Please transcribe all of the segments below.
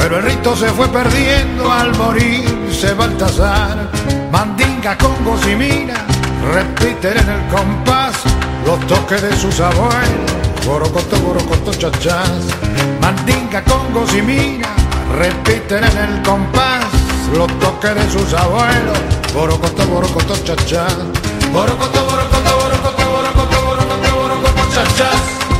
pero el rito se fue perdiendo al morirse Baltasar. Mandinga, congos y mina repiten en el compás los toques de sus abuelos. Borocoto, borocoto, chachás. Mandinga, congos y mina repiten en el compás los toques de sus abuelos. Borocoto, borocoto, chachás. Borocoto, borocoto, borocoto, borocoto, borocoto, borocoto.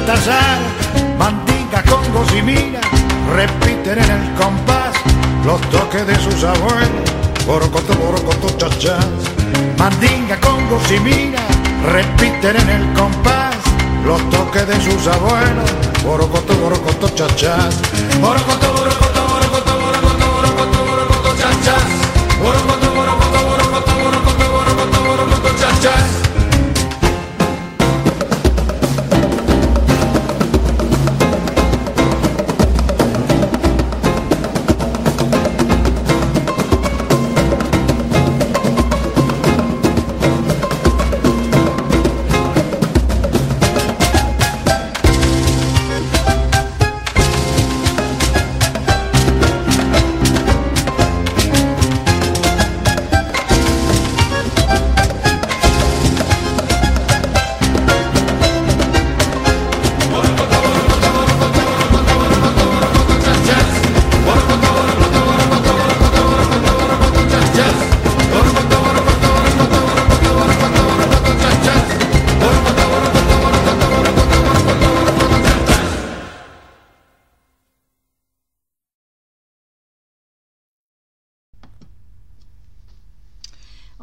Baltasar. Mandinga, congos y mina repiten en el compás los toques de sus abuelos. Borocoto, borocoto, chachás. Mandinga, congos y mina repiten en el compás los toques de sus abuelos. Borocoto, borocoto. Borocoto, borocoto, borocoto,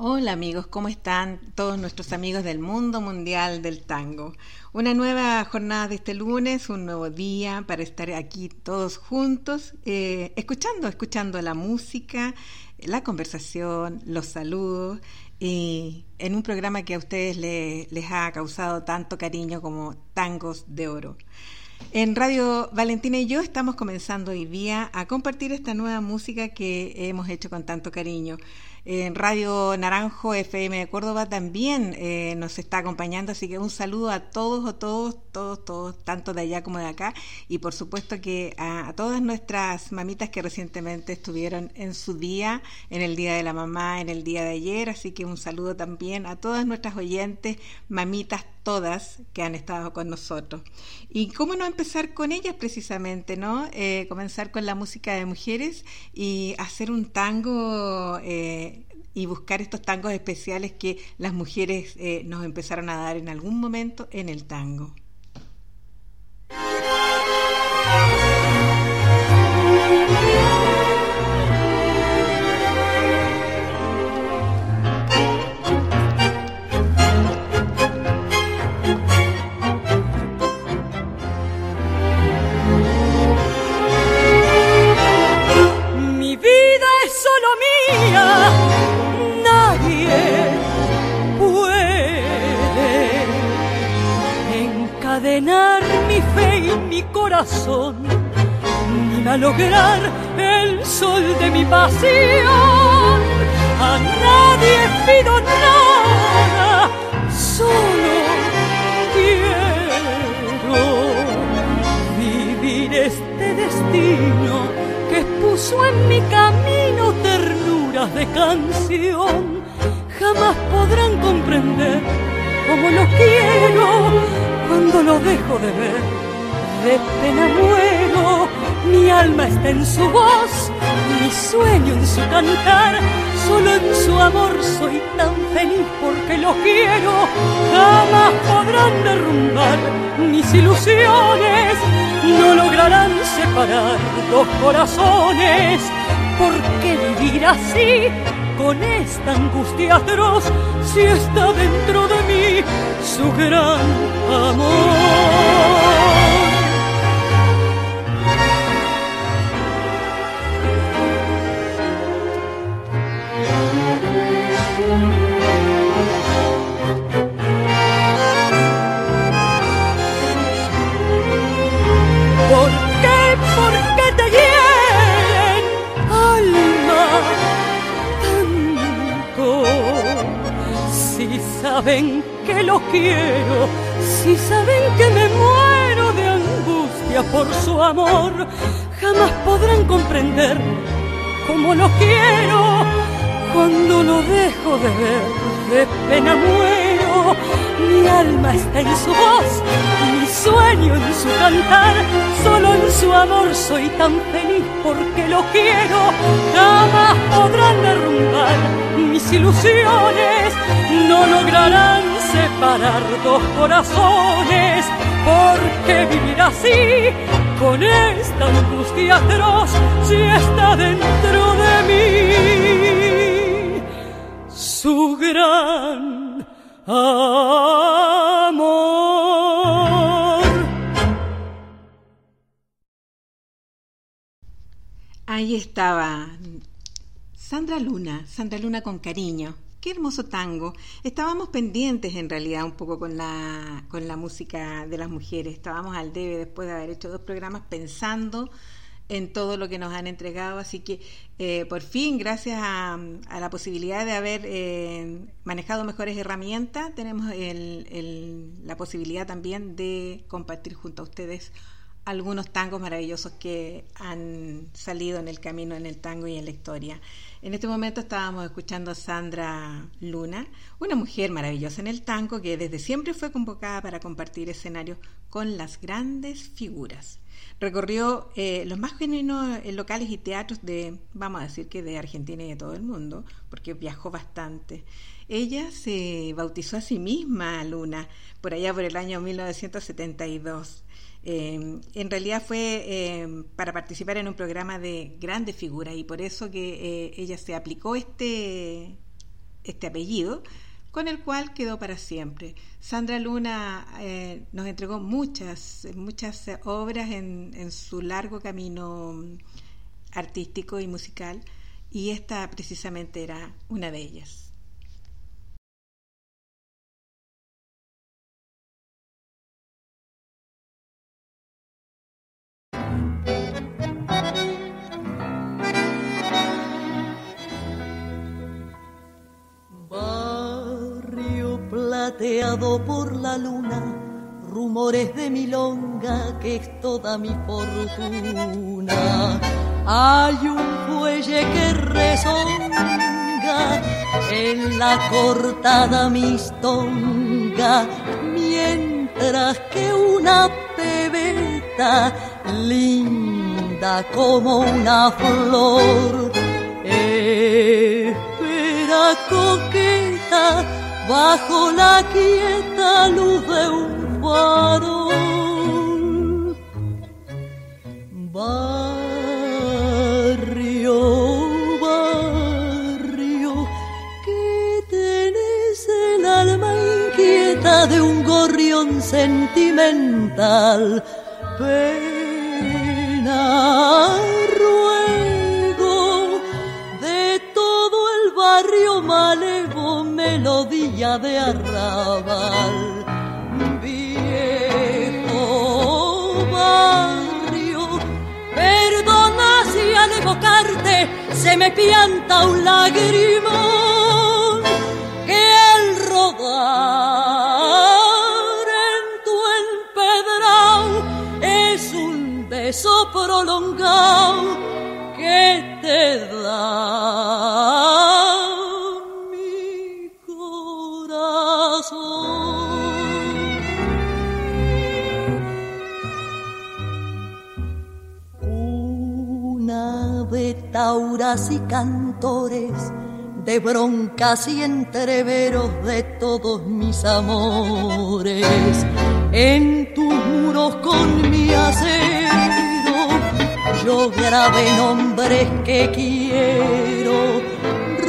Hola amigos, ¿cómo están todos nuestros amigos del mundo mundial del tango? Una nueva jornada de este lunes, un nuevo día para estar aquí todos juntos, eh, escuchando, escuchando la música, la conversación, los saludos, y en un programa que a ustedes le- les ha causado tanto cariño como Tangos de Oro. En Radio Valentina y yo estamos comenzando hoy día a compartir esta nueva música que hemos hecho con tanto cariño. En Radio Naranjo FM de Córdoba también eh, nos está acompañando, así que un saludo a todos, a todos, todos, todos, tanto de allá como de acá, y por supuesto que a, a todas nuestras mamitas que recientemente estuvieron en su día, en el Día de la Mamá, en el día de ayer, así que un saludo también a todas nuestras oyentes, mamitas todas que han estado con nosotros. Y cómo no empezar con ellas precisamente, ¿no? Eh, comenzar con la música de mujeres y hacer un tango eh, y buscar estos tangos especiales que las mujeres eh, nos empezaron a dar en algún momento en el tango. Mi fe y mi corazón, ni malograr el sol de mi pasión. A nadie pido nada, solo quiero vivir este destino que puso en mi camino ternuras de canción. Jamás podrán comprender cómo lo quiero cuando lo dejo de ver. De pena muero, mi alma está en su voz, mi sueño en su cantar, solo en su amor soy tan feliz porque lo quiero. Jamás podrán derrumbar mis ilusiones, no lograrán separar dos corazones. ¿Por qué vivir así? Con esta angustia atroz si está dentro de mí su gran amor. Saben que lo quiero, si saben que me muero de angustia por su amor, jamás podrán comprender cómo lo quiero cuando lo dejo de ver, de pena muero, mi alma está en su voz, mi sueño en su cantar, solo en su amor soy tan feliz porque lo quiero, jamás podrán derrumbar mis ilusiones, no lograrán separar dos corazones, porque vivir así con esta angustia atroz. Si está amor. Ahí estaba Sandra Luna, Sandra Luna con cariño. Qué hermoso tango. Estábamos pendientes en realidad un poco con la, con la música de las mujeres. Estábamos al debe después de haber hecho dos programas pensando en todo lo que nos han entregado. Así que eh, por fin, gracias a, la posibilidad de haber eh, manejado mejores herramientas, tenemos la posibilidad también de compartir junto a ustedes algunos tangos maravillosos que han salido en el camino en el tango y en la historia. En este momento estábamos escuchando a Sandra Luna, una mujer maravillosa en el tango que desde siempre fue convocada para compartir escenarios con las grandes figuras. Recorrió eh, los más genuinos eh, locales y teatros de, vamos a decir que de Argentina y de todo el mundo, porque viajó bastante. Ella se bautizó a sí misma Luna por allá por el año 1972 Em, en realidad fue em, para participar en un programa de grandes figuras y por eso que eh, ella se aplicó este, este apellido con el cual quedó para siempre. Sandra Luna eh, nos entregó muchas, muchas obras en, en su largo camino artístico y musical y esta precisamente era una de ellas. Por la luna, rumores de milonga que es toda mi fortuna. Hay un fuelle que rezonga en la cortada mistonga, mientras que una pebeta linda como una flor espera coqueta bajo la quieta luz de un farol. Barrio, barrio, que tenés el alma inquieta de un gorrión sentimental. Pena, ruego de día de arrabal. Viejo barrio, perdona si al evocarte se me pianta un lagrimón que al rodar en tu empedrado es un beso prolongado que te da tauras y cantores, de broncas y entreveros de todos mis amores, en tus muros con mi acero, yo grabé nombres que quiero,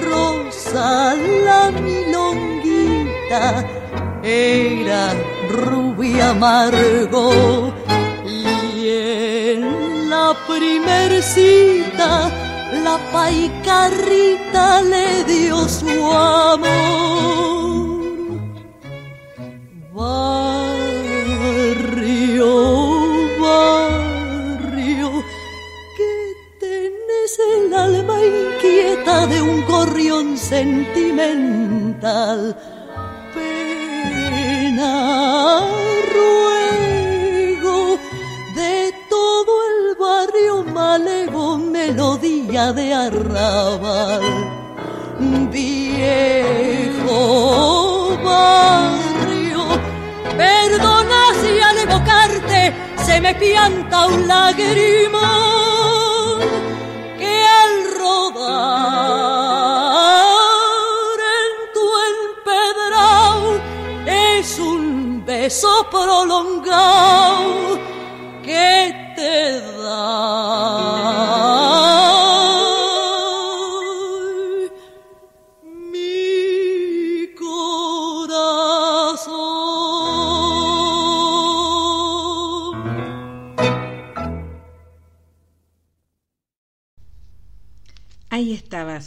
Rosa la milonguita, era rubia amargo. Y en la primer cita la paicarrita le dio su amor. Barrio, barrio, que tenés el alma inquieta de un gorrión sentimental. Melodía de arrabal. Viejo barrio, perdona si al evocarte se me pianta un lagrimón que al rodar en tu empedrado es un beso prolongado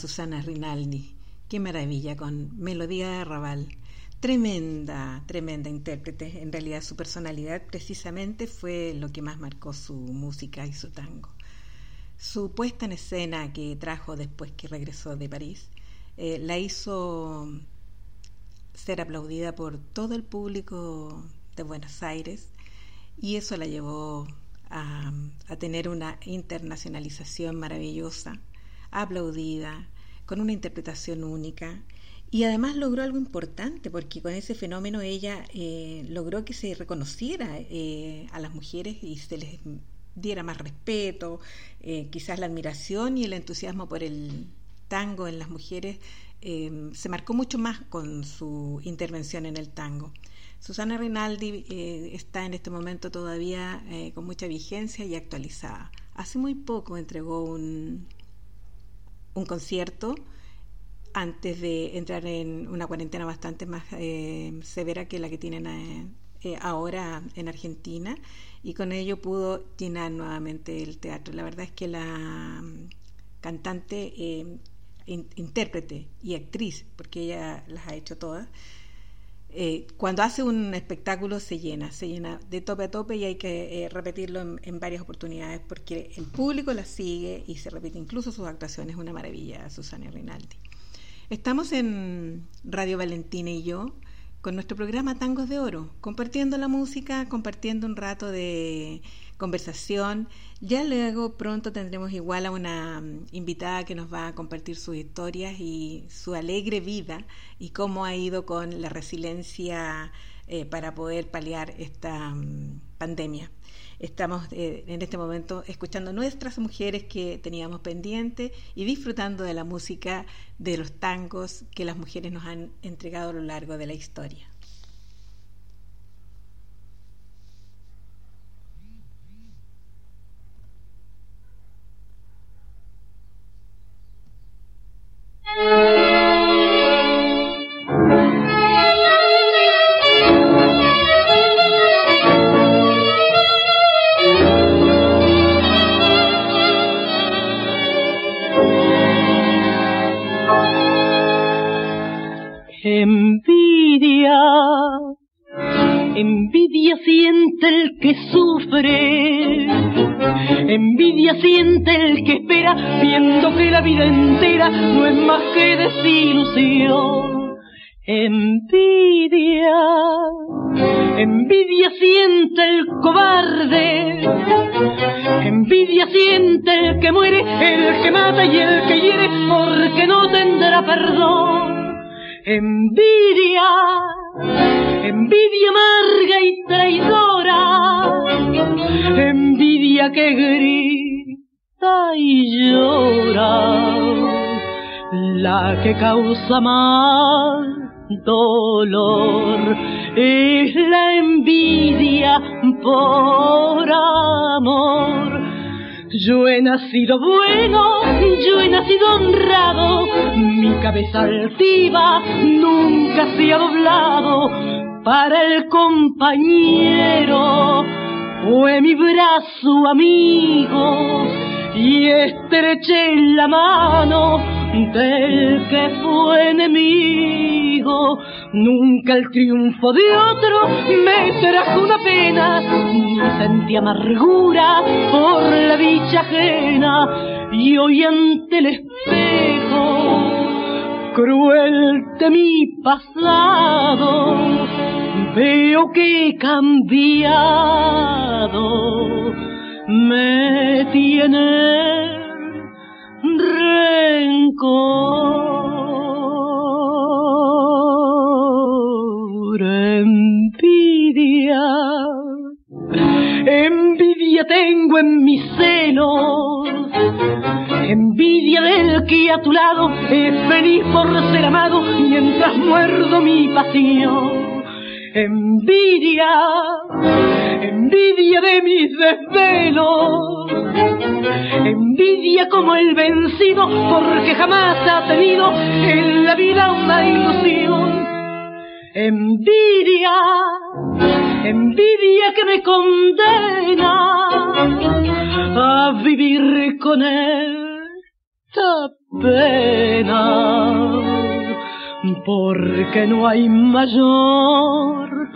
Susana Rinaldi. Qué maravilla con Melodía de Arrabal. Tremenda, tremenda intérprete. En realidad su personalidad precisamente fue lo que más marcó su música y su tango. Su puesta en escena que trajo después que regresó de París eh, la hizo ser aplaudida por todo el público de Buenos Aires y eso la llevó a, a tener una internacionalización maravillosa, aplaudida, con una interpretación única y además logró algo importante porque con ese fenómeno ella eh, logró que se reconociera eh, a las mujeres y se les diera más respeto, eh, quizás la admiración y el entusiasmo por el tango en las mujeres se marcó mucho más con su intervención en el tango. Susana Rinaldi está en este momento todavía con mucha vigencia y actualizada. Hace muy poco entregó un, un concierto antes de entrar en una cuarentena bastante más eh, severa que la que tienen eh, eh, ahora en Argentina y con ello pudo llenar nuevamente el teatro. La verdad es que la mm, cantante, in- intérprete y actriz, porque ella las ha hecho todas, eh, cuando hace un espectáculo se llena, se llena de tope a tope y hay que eh, repetirlo en, en varias oportunidades porque el público la sigue y se repite incluso sus actuaciones, una maravilla, Susana Rinaldi. Estamos en Radio Valentina y yo con nuestro programa Tangos de Oro, compartiendo la música, compartiendo un rato de conversación. Ya luego pronto tendremos igual a una mm, invitada que nos va a compartir sus historias y su alegre vida y cómo ha ido con la resiliencia eh, para poder paliar esta mm, pandemia. Estamos eh, en este momento escuchando nuestras mujeres que teníamos pendiente y disfrutando de la música de los tangos que las mujeres nos han entregado a lo largo de la historia. Envidia envidia siente el que sufre envidia siente el que espera, viendo que la vida entera no es más que desilusión. Envidia, envidia siente el cobarde, envidia siente el que muere, el que mata y el que hiere, porque no tendrá perdón. Envidia, envidia amarga y traidora, envidia que grita y llora, la que causa más dolor es la envidia por amor yo he nacido bueno, yo he nacido honrado, mi cabeza altiva nunca se ha doblado para el compañero. Fue mi brazo amigo y estreché la mano del que fue enemigo. Nunca el triunfo de otro me trajo una pena, ni sentí amargura por la dicha ajena. Y hoy ante el espejo, cruel de mi pasado, veo que cambiado, me tiene rencor, envidia, envidia tengo en mis senos, envidia del que a tu lado es feliz por ser amado mientras muerdo mi pasión envidia, envidia de mis desvelos, envidia como el vencido porque jamás ha tenido en la vida una ilusión. Envidia, envidia que me condena a vivir con esta pena porque no hay mayor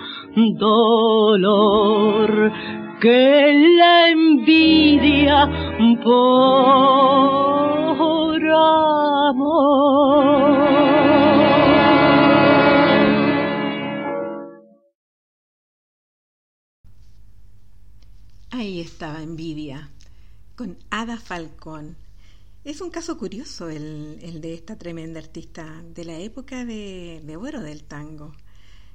dolor que la envidia por amor. Ahí estaba envidia con Ada Falcón es un caso curioso el, de esta tremenda artista de la época de, oro del tango,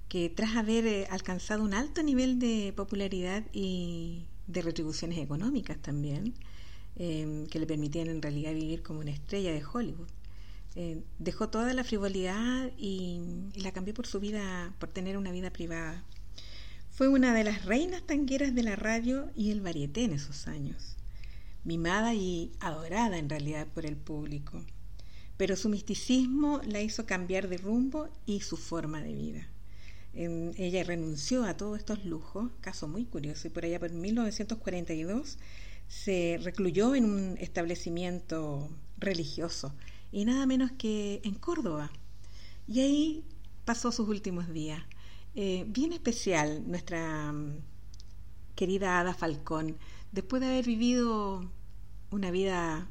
que tras haber eh, alcanzado un alto nivel de popularidad y de retribuciones económicas también, em, que le permitían en realidad vivir como una estrella de Hollywood, eh, dejó toda la frivolidad y, y la cambió por su vida, por tener una vida privada. Fue una de las reinas tangueras de la radio y el varieté en esos años mimada y adorada en realidad por el público, pero su misticismo la hizo cambiar de rumbo y su forma de vida. ella renunció a todos estos lujos, caso muy curioso, y por allá por 1942 se recluyó en un establecimiento religioso, y nada menos que en Córdoba. Y ahí pasó sus últimos días. Eh, bien especial nuestra mm, querida Ada Falcón después de haber vivido una vida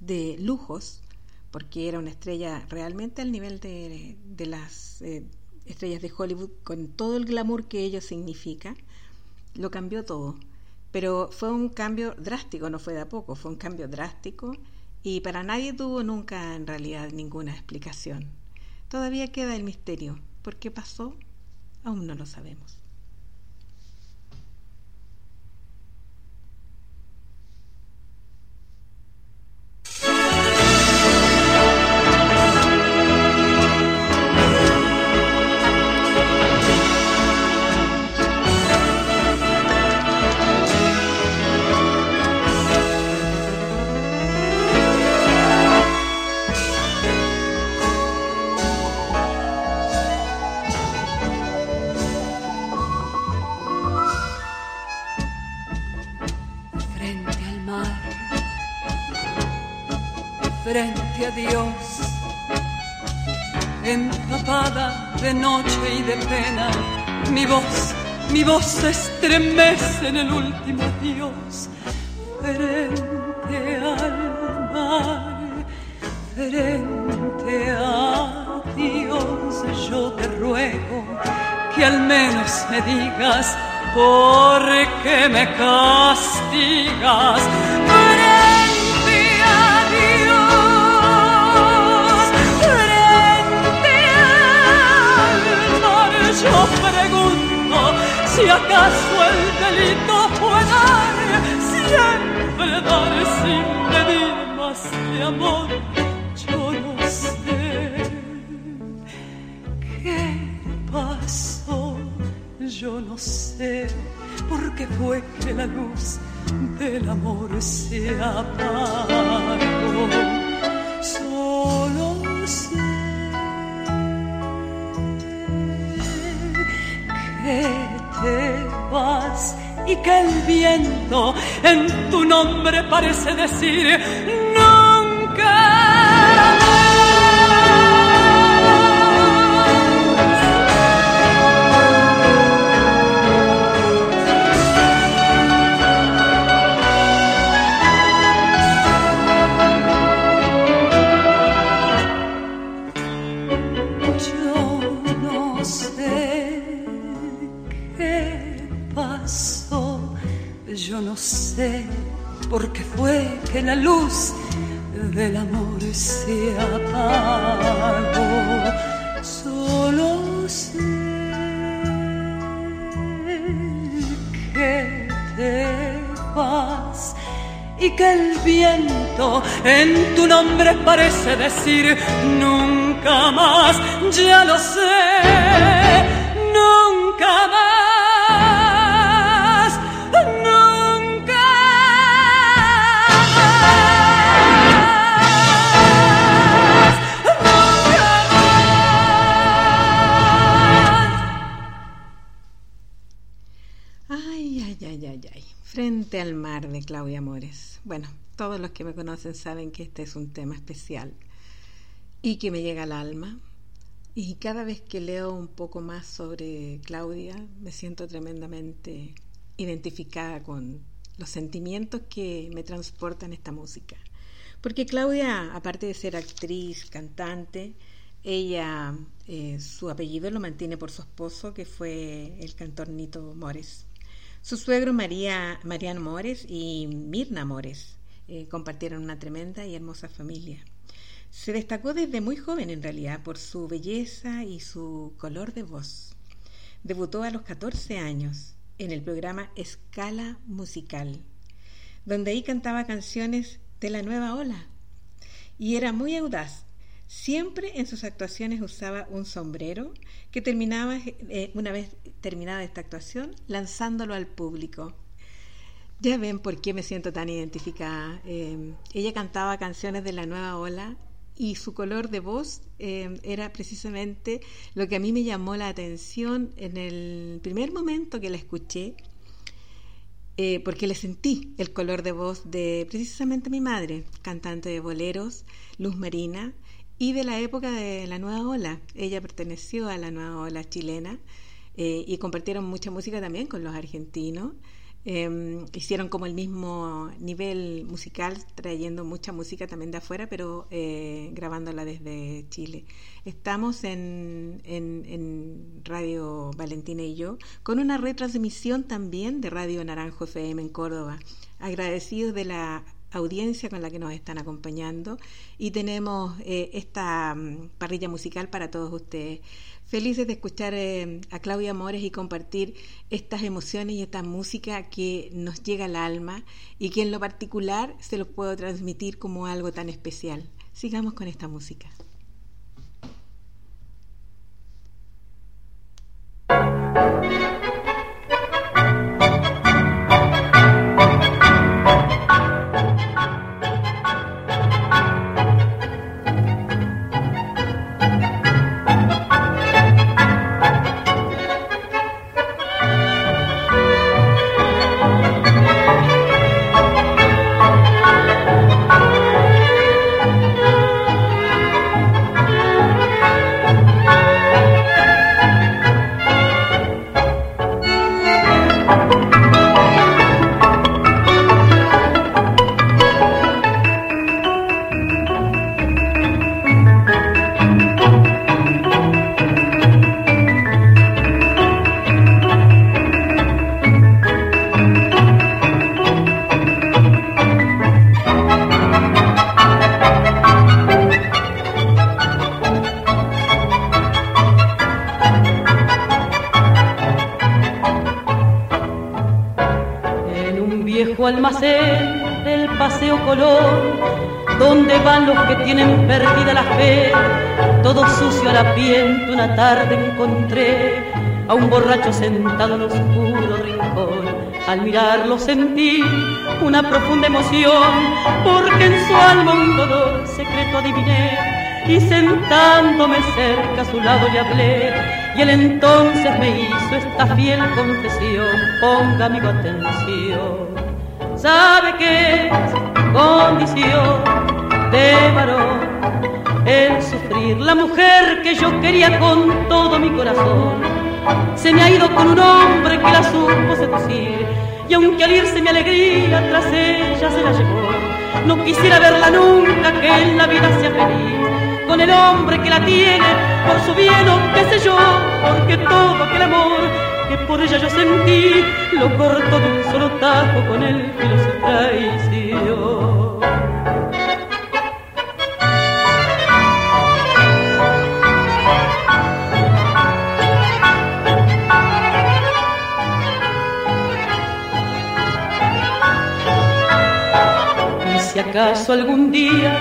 de lujos, porque era una estrella realmente al nivel de, las eh, estrellas de Hollywood, con todo el glamour que ello significa, lo cambió todo. Pero fue un cambio drástico, no fue de a poco, fue un cambio drástico y para nadie tuvo nunca en realidad ninguna explicación. Todavía queda el misterio. ¿Por qué pasó? Aún no lo sabemos. Frente a Dios. empapada de noche y de pena. Mi voz, mi voz se estremece en el último adiós. Frente al mar, frente a Dios, yo te ruego que al menos me digas por qué me castigas. Si acaso el delito fue dar, siempre dar sin pedir más de amor. Yo no sé qué pasó, yo no sé por qué fue que la luz del amor se apagó. Solo te vas y que el viento en tu nombre parece decir nunca. Porque fue que la luz del amor se apagó. Solo sé que te vas y que el viento en tu nombre parece decir nunca más, ya lo sé, nunca más. Frente al mar de Claudia Mores. Bueno, todos los que me conocen saben que este es un tema especial y que me llega al alma. Y cada vez que leo un poco más sobre Claudia, me siento tremendamente identificada con los sentimientos que me transportan esta música. Porque Claudia, aparte de ser actriz, cantante, ella, eh, su apellido lo mantiene por su esposo, que fue el cantor Nito Mores. Su suegro María, Mariano Mores y Mirna Mores eh, compartieron una tremenda y hermosa familia. Se destacó desde muy joven en realidad por su belleza y su color de voz. Debutó a los 14 años en el programa Escala Musical, donde ahí cantaba canciones de la nueva ola. Y era muy audaz, Siempre en sus actuaciones usaba un sombrero que terminaba, eh, una vez terminada esta actuación, lanzándolo al público. Ya ven por qué me siento tan identificada. Eh, ella cantaba canciones de la nueva ola y su color de voz eh, era precisamente lo que a mí me llamó la atención en el primer momento que la escuché, porque le sentí el color de voz de precisamente mi madre, cantante de boleros, Luz Marina, y de la época de la nueva ola. Ella perteneció a la nueva ola chilena eh, y compartieron mucha música también con los argentinos. Em, hicieron como el mismo nivel musical, trayendo mucha música también de afuera, pero eh, grabándola desde Chile. Estamos en, en, Radio Valentina y yo, con una retransmisión también de Radio Naranjo FM en Córdoba. Agradecidos de la audiencia con la que nos están acompañando y tenemos eh, esta mm, parrilla musical para todos ustedes. Felices de escuchar eh, a Claudia Mores y compartir estas emociones y esta música que nos llega al alma y que en lo particular se los puedo transmitir como algo tan especial. Sigamos con esta música. Piel, una tarde encontré a un borracho sentado en oscuro rincón. Al mirarlo sentí una profunda emoción, porque en su alma un dolor secreto adiviné. Y sentándome cerca a su lado le hablé, y él entonces me hizo esta fiel confesión. Ponga mi atención sabe que es condición de varón el sufrir. La mujer que yo quería con todo mi corazón se me ha ido con un hombre que la supo seducir. Y aunque al irse mi alegría tras ella se la llevó, no quisiera verla nunca que en la vida sea feliz con el hombre que la tiene por su bien o qué sé yo, porque todo aquel amor que por ella yo sentí, lo corto de un solo tajo con el que se traicionó. Acaso algún día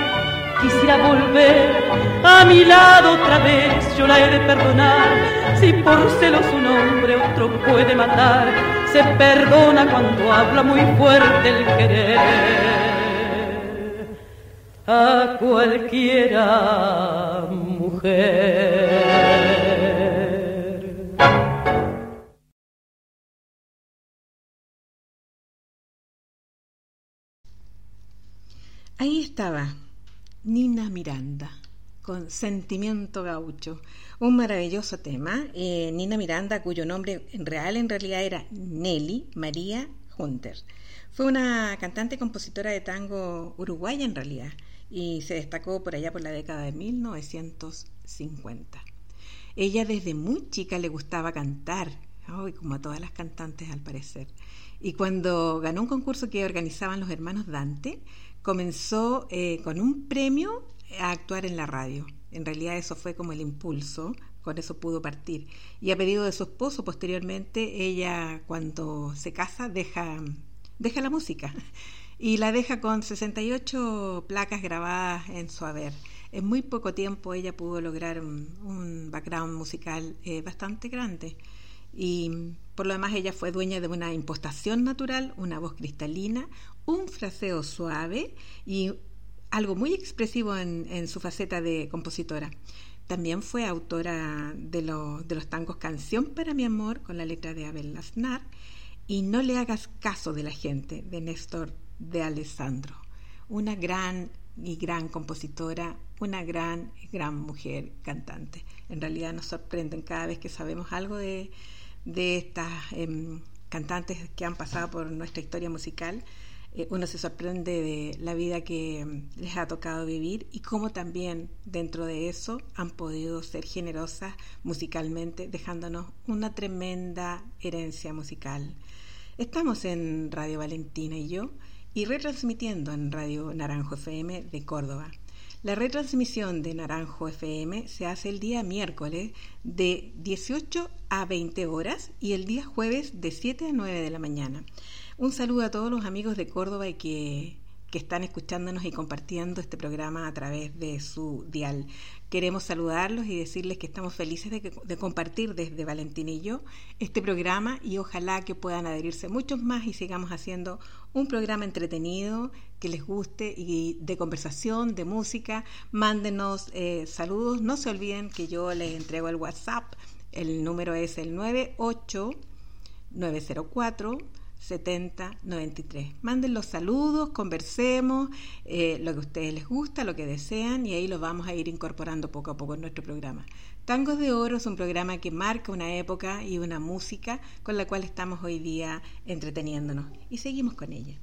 quisiera volver a mi lado otra vez, yo la he de perdonar si por celos un hombre otro puede matar, se perdona cuando habla muy fuerte el querer. A cualquiera mujer. Ahí estaba Nina Miranda con Sentimiento Gaucho. Un maravilloso tema. Eh, Nina Miranda, cuyo nombre real en realidad era Nelly María Hunter. Fue una cantante y compositora de tango uruguaya en realidad y se destacó por allá por la década de 1950. Ella desde muy chica le gustaba cantar, como a todas las cantantes al parecer. Y cuando ganó un concurso que organizaban los hermanos Dante, comenzó eh, con un premio a actuar en la radio. En realidad eso fue como el impulso, con eso pudo partir. Y a pedido de su esposo, posteriormente, ella cuando se casa deja, deja la música y la deja con 68 placas grabadas en su haber. En muy poco tiempo ella pudo lograr un, background musical eh, bastante grande. Y por lo demás ella fue dueña de una impostación natural, una voz cristalina, un fraseo suave y algo muy expresivo en, su faceta de compositora. También fue autora de, los tangos Canción para mi amor con la letra de Abel Lasnar y No le hagas caso de la gente de Néstor de Alessandro. Una gran y gran compositora, una gran gran mujer cantante. En realidad nos sorprenden cada vez que sabemos algo de, estas em, cantantes que han pasado por nuestra historia musical eh, uno se sorprende de la vida que mm, les ha tocado vivir y cómo también dentro de eso han podido ser generosas musicalmente, dejándonos una tremenda herencia musical. Estamos en Radio Valentina y yo y retransmitiendo en Radio Naranjo FM de Córdoba. La retransmisión de Naranjo FM se hace el día miércoles de 18 a 20 horas y el día jueves de 7 a 9 de la mañana. Un saludo a todos los amigos de Córdoba y que, están escuchándonos y compartiendo este programa a través de su dial. Queremos saludarlos y decirles que estamos felices de, de, compartir desde Valentín y yo este programa y ojalá que puedan adherirse muchos más y sigamos haciendo un programa entretenido que les guste y de conversación, de música. Mándenos eh, saludos. No se olviden que yo les entrego el WhatsApp. El número es el 98 904 7093. Manden los saludos, conversemos, eh, lo que a ustedes les gusta, lo que desean y ahí lo vamos a ir incorporando poco a poco en nuestro programa. Tangos de Oro es un programa que marca una época y una música con la cual estamos hoy día entreteniéndonos y seguimos con ella.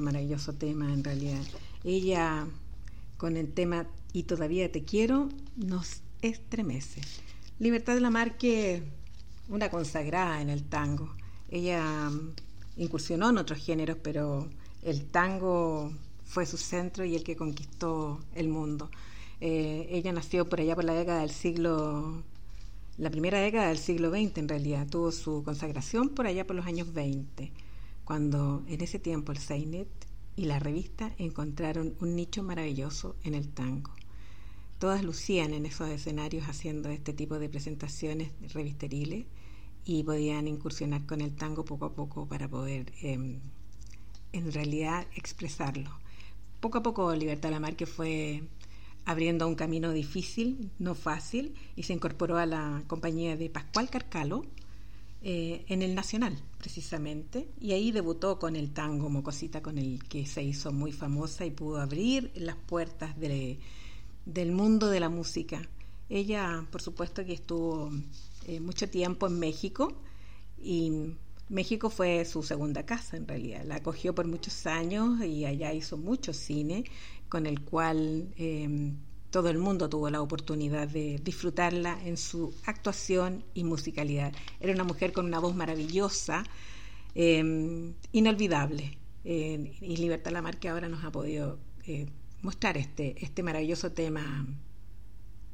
Maravilloso, tema en realidad. Ella con el tema Y todavía te quiero nos estremece. Libertad de la Marque, una consagrada en el tango. Ella mm, incursionó en otros géneros, pero el tango fue su centro y el que conquistó el mundo. Eh, ella nació por allá por la década del siglo la primera década del siglo XX en realidad tuvo su consagración por allá por los años 20, cuando en ese tiempo el Seinet y la revista encontraron un nicho maravilloso en el tango. Todas lucían en esos escenarios haciendo este tipo de presentaciones revisteriles y podían incursionar con el tango poco a poco para poder eh, en realidad expresarlo. Poco a poco Libertad Lamarque fue abriendo un camino difícil, no fácil, y se incorporó a la compañía de Pascual Carcalo eh, en el Nacional, precisamente, y ahí debutó con el tango Mocosita, con el que se hizo muy famosa y pudo abrir las puertas de, del mundo de la música. Ella, por supuesto, que estuvo eh, mucho tiempo en México y México fue su segunda casa en realidad. La acogió por muchos años y allá hizo mucho cine con el cual eh, todo el mundo tuvo la oportunidad de disfrutarla en su actuación y musicalidad. Era una mujer con una voz maravillosa, eh, inolvidable. Eh, y Libertad Lamarque ahora nos ha podido eh, mostrar este, este maravilloso tema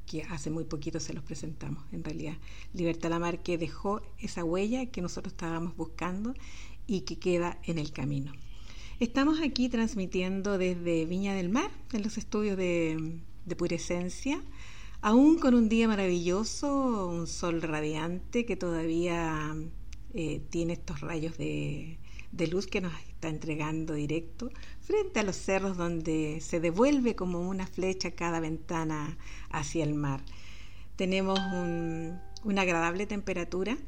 que hace muy poquito se los presentamos. En realidad, Libertad Lamarque dejó esa huella que nosotros estábamos buscando y que queda en el camino. Estamos aquí transmitiendo desde Viña del Mar, en los estudios de, de Puresencia, aún con un día maravilloso, un sol radiante que todavía eh, tiene estos rayos de, de luz que nos está entregando directo, frente a los cerros donde se devuelve como una flecha cada ventana hacia el mar. Tenemos un, una agradable temperatura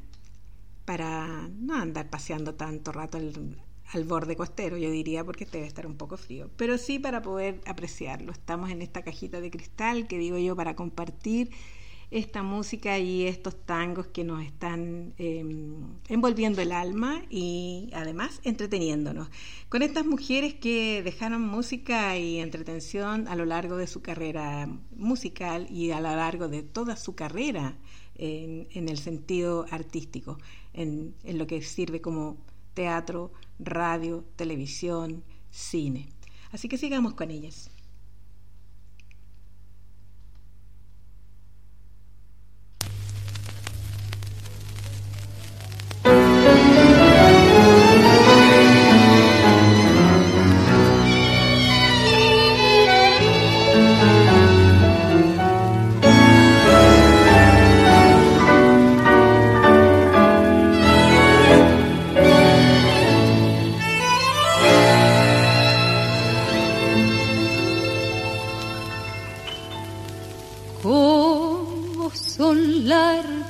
para no andar paseando tanto rato al, al borde costero, yo diría, porque debe estar un poco frío, pero sí para poder apreciarlo. Estamos en esta cajita de cristal que digo yo para compartir esta música y estos tangos que nos están eh, envolviendo el alma y además entreteniéndonos. Con estas mujeres que dejaron música y entretención a lo largo de su carrera musical y a lo largo de toda su carrera en, en el sentido artístico, en, en lo que sirve como teatro, radio, televisión, cine. Así que sigamos con ellas.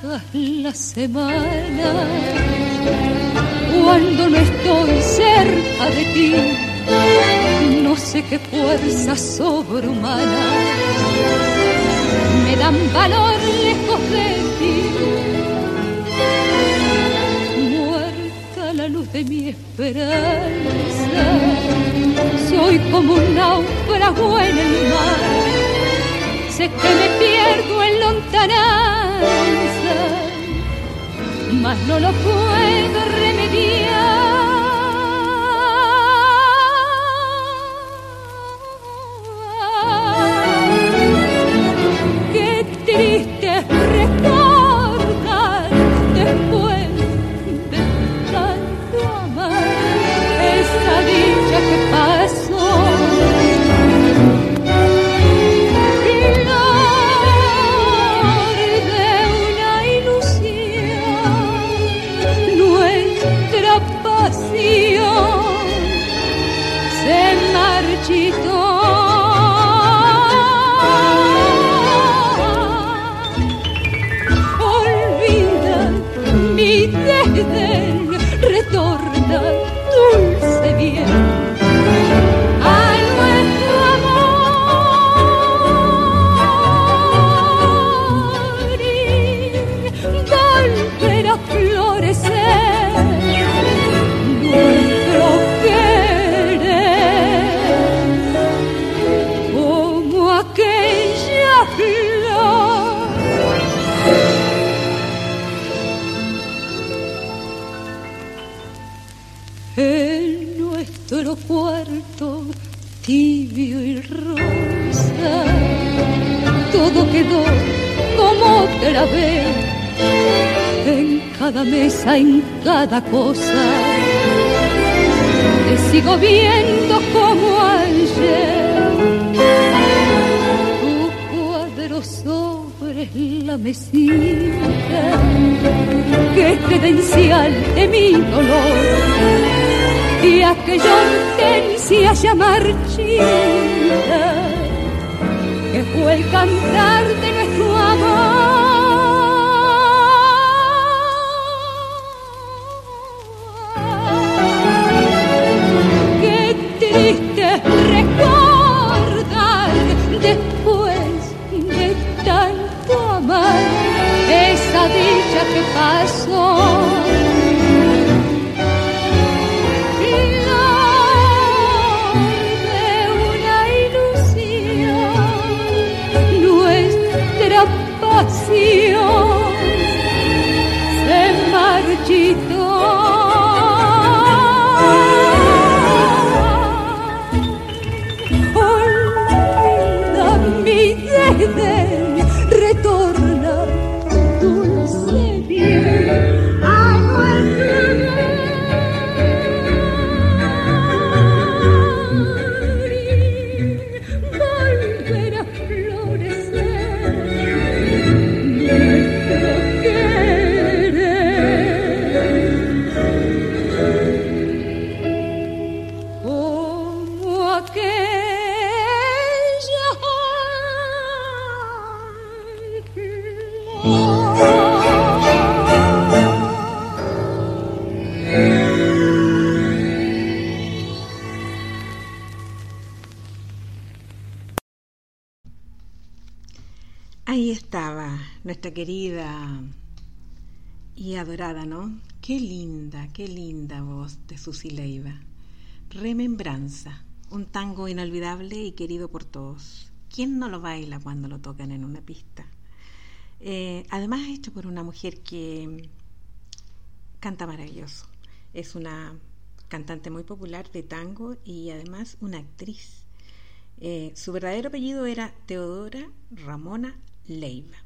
Pasadas las semanas, cuando no estoy cerca de ti, no sé qué fuerza sobrehumana me dan valor lejos de ti. Muerta la luz de mi esperanza, soy como un náufrago en el mar sé que me pierdo en lontananza, mas no lo puedo remediar. Cada y querido por todos. ¿Quién no lo baila cuando lo tocan en una pista? Eh, además hecho por una mujer que canta maravilloso. Es una cantante muy popular de tango y además una actriz. Eh, su verdadero apellido era Teodora Ramona Leiva.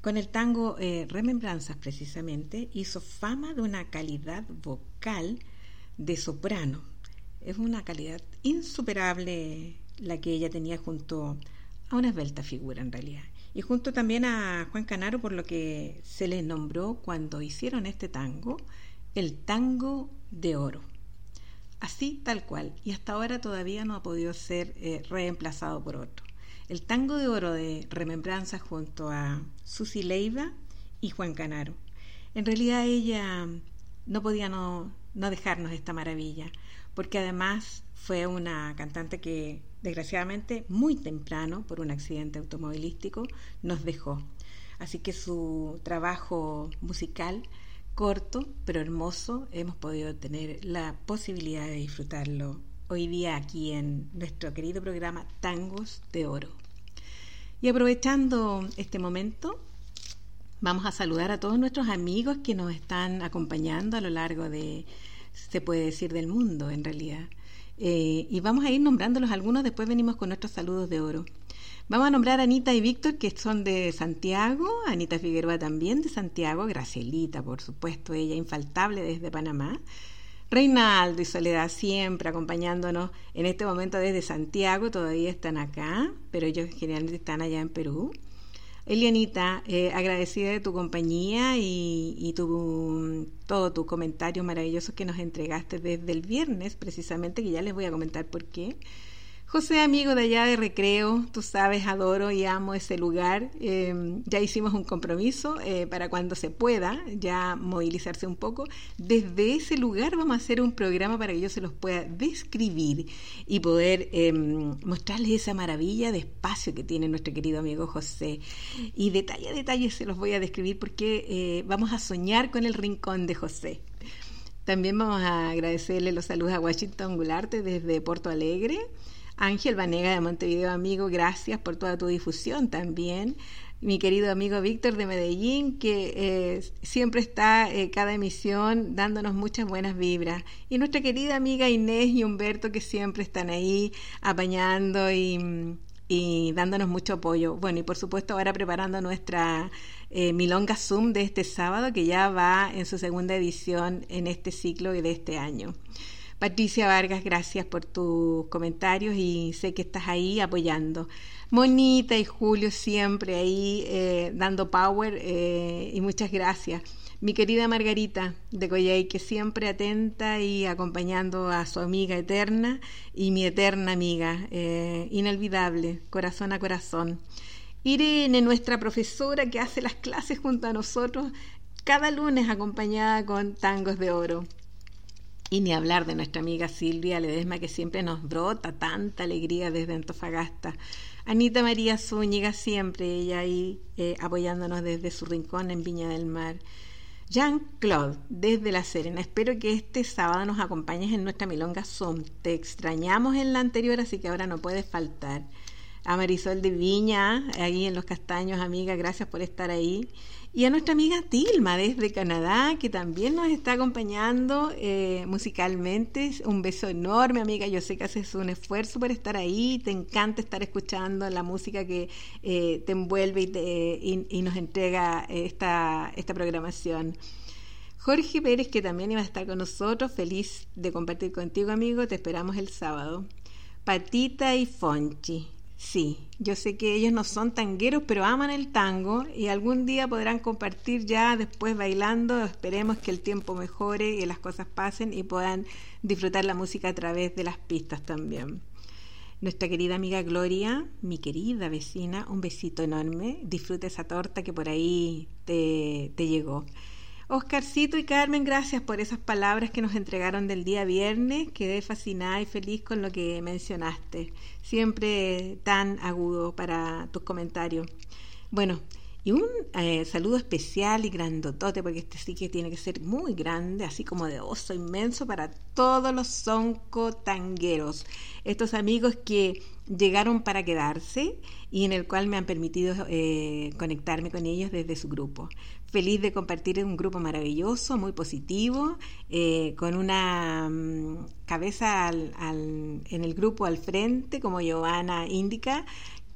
Con el tango eh, Remembranzas, precisamente, hizo fama de una calidad vocal de soprano. Es una calidad insuperable la que ella tenía junto a una esbelta figura, en realidad. Y junto también a Juan Canaro, por lo que se le nombró cuando hicieron este tango, el tango de oro. Así, tal cual. Y hasta ahora todavía no ha podido ser eh, reemplazado por otro. El tango de oro de remembranza junto a Susi Leiva y Juan Canaro. En realidad ella no podía no, no dejarnos esta maravilla, porque además fue una cantante que desgraciadamente muy temprano, por un accidente automovilístico, nos dejó. Así que su trabajo musical, corto pero hermoso, hemos podido tener la posibilidad de disfrutarlo hoy día aquí en nuestro querido programa Tangos de Oro. Y aprovechando este momento, vamos a saludar a todos nuestros amigos que nos están acompañando a lo largo de, se puede decir, del mundo en realidad. Eh, y vamos a ir nombrándolos algunos, después venimos con nuestros saludos de oro. Vamos a nombrar a Anita y Víctor, que son de Santiago, Anita Figueroa también de Santiago, Gracielita, por supuesto, ella infaltable desde Panamá. Reinaldo y Soledad siempre acompañándonos en este momento desde Santiago, todavía están acá, pero ellos generalmente están allá en Perú. Elianita, eh, agradecida de tu compañía y, y tu, todo tu comentario maravilloso que nos entregaste desde el viernes, precisamente, que ya les voy a comentar por qué. José, amigo de allá de Recreo, tú sabes, adoro y amo ese lugar. Em, ya hicimos un compromiso eh, para cuando se pueda, ya movilizarse un poco. Desde ese lugar vamos a hacer un programa para que yo se los pueda describir y poder em, mostrarles esa maravilla de espacio que tiene nuestro querido amigo José. Y detalle a detalle se los voy a describir porque eh, vamos a soñar con el rincón de José. También vamos a agradecerle los saludos a Washington Gularte desde Porto Alegre. Ángel Vanega de Montevideo, amigo, gracias por toda tu difusión también. Mi querido amigo Víctor de Medellín, que eh, siempre está eh, cada emisión dándonos muchas buenas vibras. Y nuestra querida amiga Inés y Humberto, que siempre están ahí apañando y, dándonos mucho apoyo. Bueno, y por supuesto ahora preparando nuestra eh, Milonga Zoom de este sábado, que ya va en su segunda edición en este ciclo y de este año. Patricia Vargas, gracias por tus comentarios y sé que estás ahí apoyando. Monita y Julio siempre ahí eh, dando power eh, y muchas gracias. Mi querida Margarita de Coyay, que siempre atenta y acompañando a su amiga eterna y mi eterna amiga, eh, inolvidable, corazón a corazón. Irene, nuestra profesora que hace las clases junto a nosotros cada lunes acompañada con tangos de oro. Y ni hablar de nuestra amiga Silvia Ledesma, que siempre nos brota tanta alegría desde Antofagasta. Anita María Zúñiga, siempre ella ahí eh, apoyándonos desde su rincón en Viña del Mar. Jean-Claude, desde La Serena. Espero que este sábado nos acompañes en nuestra Milonga Zoom. Te extrañamos en la anterior, así que ahora no puedes faltar. A Marisol de Viña, ahí en Los Castaños, amiga, gracias por estar ahí y a nuestra amiga Tilma desde Canadá, que también nos está acompañando eh, musicalmente. Un beso enorme, amiga. Yo sé que haces un esfuerzo por estar ahí, te encanta estar escuchando la música que eh, te envuelve y, y, nos entrega esta, esta programación. Jorge Pérez, que también iba a estar con nosotros, feliz de compartir contigo, amigo. Te esperamos el sábado. Patita y Fonchi. Sí, yo sé que ellos no son tangueros, pero aman el tango y algún día podrán compartir ya después bailando. Esperemos que el tiempo mejore y las cosas pasen y puedan disfrutar la música a través de las pistas también. Nuestra querida amiga Gloria, mi querida vecina, un besito enorme. Disfruta esa torta que por ahí te, te llegó. Oscarcito y Carmen, gracias por esas palabras que nos entregaron del día viernes. Quedé fascinada y feliz con lo que mencionaste. Siempre tan agudo para tus comentarios. Bueno, y un eh, saludo especial y grandotote, porque este sí que tiene que ser muy grande, así como de oso inmenso para todos los sonco tangueros. Estos amigos que llegaron para quedarse y en el cual me han permitido eh, conectarme con ellos desde su grupo feliz de compartir un grupo maravilloso, muy positivo, eh, con una mm, cabeza en el grupo al frente, como Giovanna indica,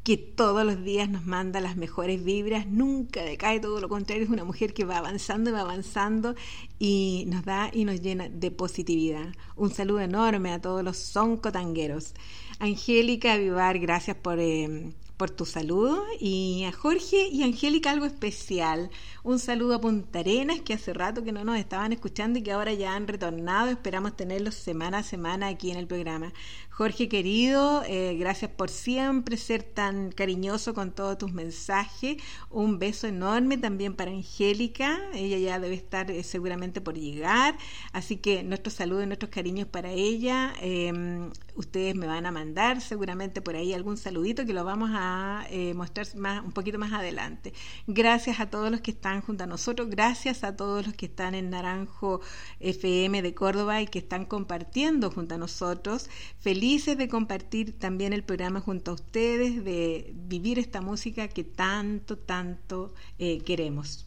que todos los días nos manda las mejores vibras, nunca decae, todo lo contrario, es una mujer que va avanzando y va avanzando y nos da y nos llena de positividad. Un saludo enorme a todos los soncotangueros. Angélica Vivar, gracias por eh, por tu saludo y a Jorge y Angélica algo especial. Un saludo a Punta Arenas que hace rato que no nos estaban escuchando y que ahora ya han retornado. Esperamos tenerlos semana a semana aquí en el programa. Jorge querido, eh, gracias por siempre ser tan cariñoso con todos tus mensajes. Un beso enorme también para Angélica. Ella ya debe estar eh, seguramente por llegar. Así que nuestros saludos y nuestros cariños para ella. Em, ustedes me van a mandar seguramente por ahí algún saludito que lo vamos a eh, mostrar más, un poquito más adelante. Gracias a todos los que están junto a nosotros. Gracias a todos los que están en Naranjo FM de Córdoba y que están compartiendo junto a nosotros. Feliz felices de compartir también el programa junto a ustedes, de vivir esta música que tanto, tanto eh, queremos.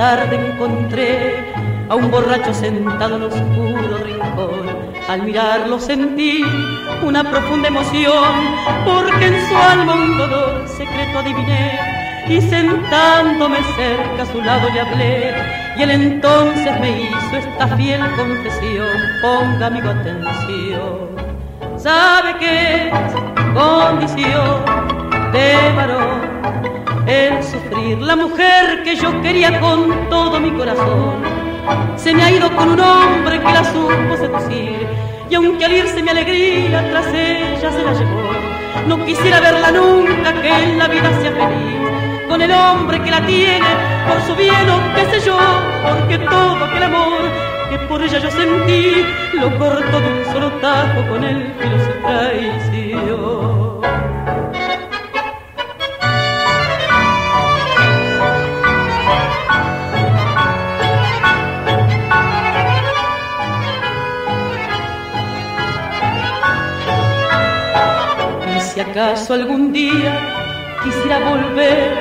Tarde encontré a un borracho sentado en oscuro rincón. Al mirarlo sentí una profunda emoción, porque en su alma un dolor secreto adiviné. Y sentándome cerca a su lado le hablé, y él entonces me hizo esta fiel confesión. Ponga amigo atención, sabe que es condición de varón el sufrir. La mujer que yo quería con todo mi corazón se me ha ido con un hombre que la supo seducir. Y aunque al irse mi alegría tras ella se la llevó, no quisiera verla nunca que en la vida sea feliz. Con el hombre que la tiene, por su bien o qué sé yo, porque todo aquel amor que por ella yo sentí, lo corto de un solo tajo con el filo se traicionó. Acaso algún día quisiera volver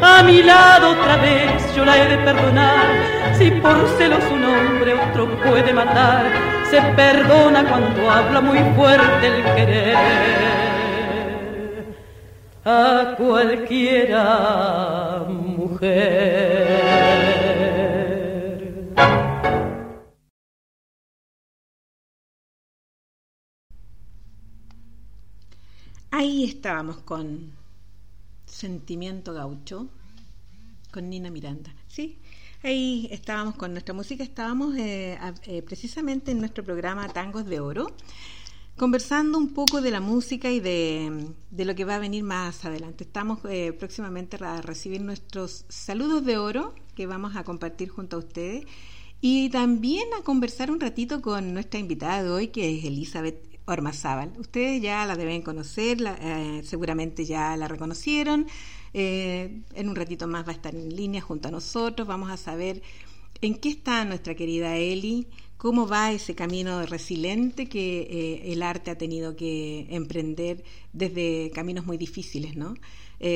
a mi lado otra vez, yo la he de perdonar. Si por celos un hombre otro puede matar, se perdona cuando habla muy fuerte el querer. A cualquiera mujer. Ahí estábamos con Sentimiento Gaucho, con Nina Miranda. Sí, ahí estábamos con nuestra música, estábamos eh, eh, precisamente en nuestro programa Tangos de Oro, conversando un poco de la música y de, lo que va a venir más adelante. Estamos eh, próximamente a recibir nuestros saludos de oro que vamos a compartir junto a ustedes. Y también a conversar un ratito con nuestra invitada de hoy, que es Elizabeth Ormazábal. Ustedes ya la deben conocer, eh, seguramente ya la reconocieron. Eh, en un ratito más va a estar en línea junto a nosotros. Vamos a saber en qué está nuestra querida Eli, cómo va ese camino resiliente que eh, el arte ha tenido que emprender desde caminos muy difíciles, ¿no?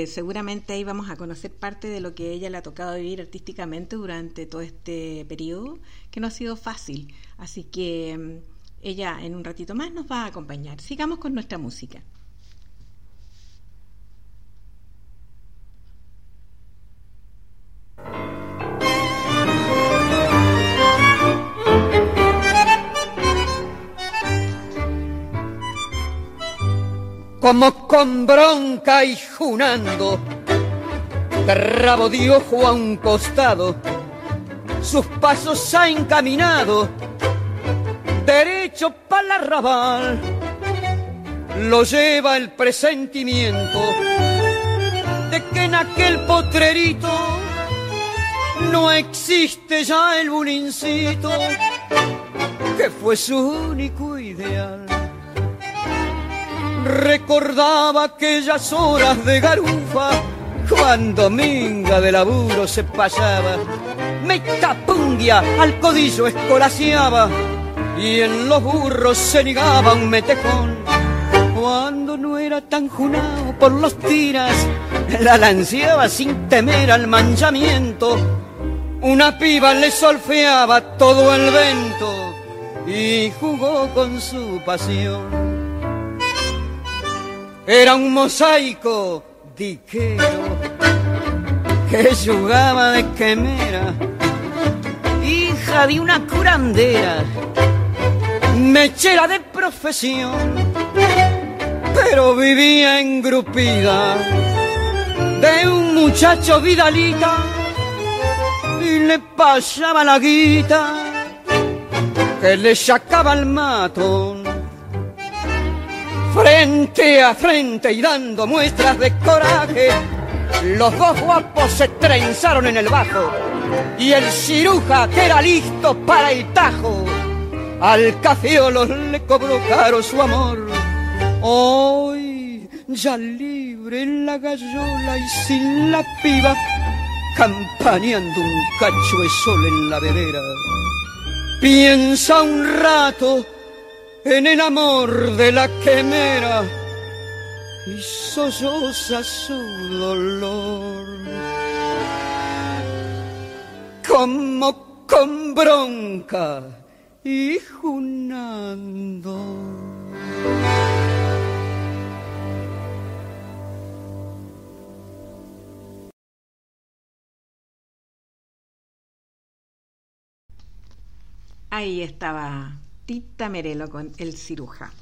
seguramente ahí vamos a conocer parte de lo que ella le ha tocado vivir artísticamente durante todo este periodo, que no ha sido fácil. Así que ella en un ratito más nos va a acompañar. Sigamos con nuestra música. Como con bronca y junando, rabo ojo a un costado, sus pasos ha encaminado derecho para la arrabal. Lo lleva el presentimiento de que en aquel potrerito no existe ya el bulincito que fue su único ideal. Recordaba aquellas horas de garufa cuando minga de laburo se pasaba, me tapundia al codillo escolaseaba y en los burros se ligaba un metejón. Cuando no era tan junado por los tiras, la lanceaba sin temer al manchamiento. Una piba le solfeaba todo el vento y jugó con su pasión. Era un mosaico diquero que jugaba de quemera, hija de una curandera, mechera de profesión, pero vivía engrupida de un muchacho vidalita y le pasaba la guita que le sacaba el matón. Frente a frente y dando muestras de coraje, los dos guapos se trenzaron en el bajo y el ciruja que era listo para el tajo, al cafeolo le cobró caro su amor. Hoy ya libre en la gallola y sin la piba, campaneando un cacho de sol en la vedera. Piensa un rato en el amor de la quemera y solloza su dolor. Como con bronca y junando. Ahí estaba Tita Merelo con El Ciruja.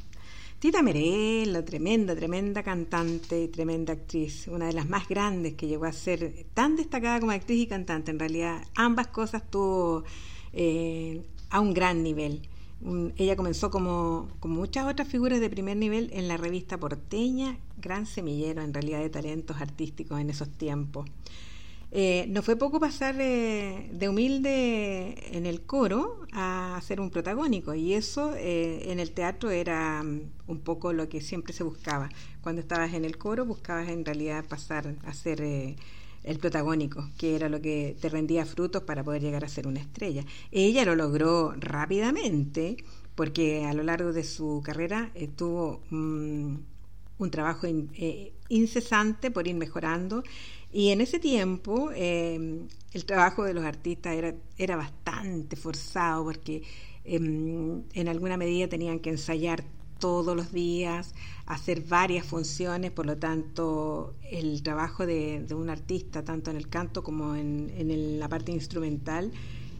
Tita Merelo, tremenda, tremenda cantante y tremenda actriz, una de las más grandes que llegó a ser tan destacada como actriz y cantante. En realidad, ambas cosas tuvo eh, a un gran nivel. ella comenzó como, como muchas otras figuras de primer nivel en la revista porteña, gran semillero en realidad de talentos artísticos en esos tiempos. Eh, no fue poco pasar de humilde en el coro a ser un protagónico y eso eh, en el teatro era mm, un poco lo que siempre se buscaba. Cuando estabas en el coro buscabas en realidad pasar a ser eh, el protagónico, que era lo que te rendía frutos para poder llegar a ser una estrella. Ella lo logró rápidamente porque a lo largo de su carrera tuvo mm, un trabajo incesante por ir mejorando y en ese tiempo em, el trabajo de los artistas era, era bastante forzado porque em, en alguna medida tenían que ensayar todos los días, hacer varias funciones, por lo tanto el trabajo de, un artista, tanto en el canto como en, la parte instrumental,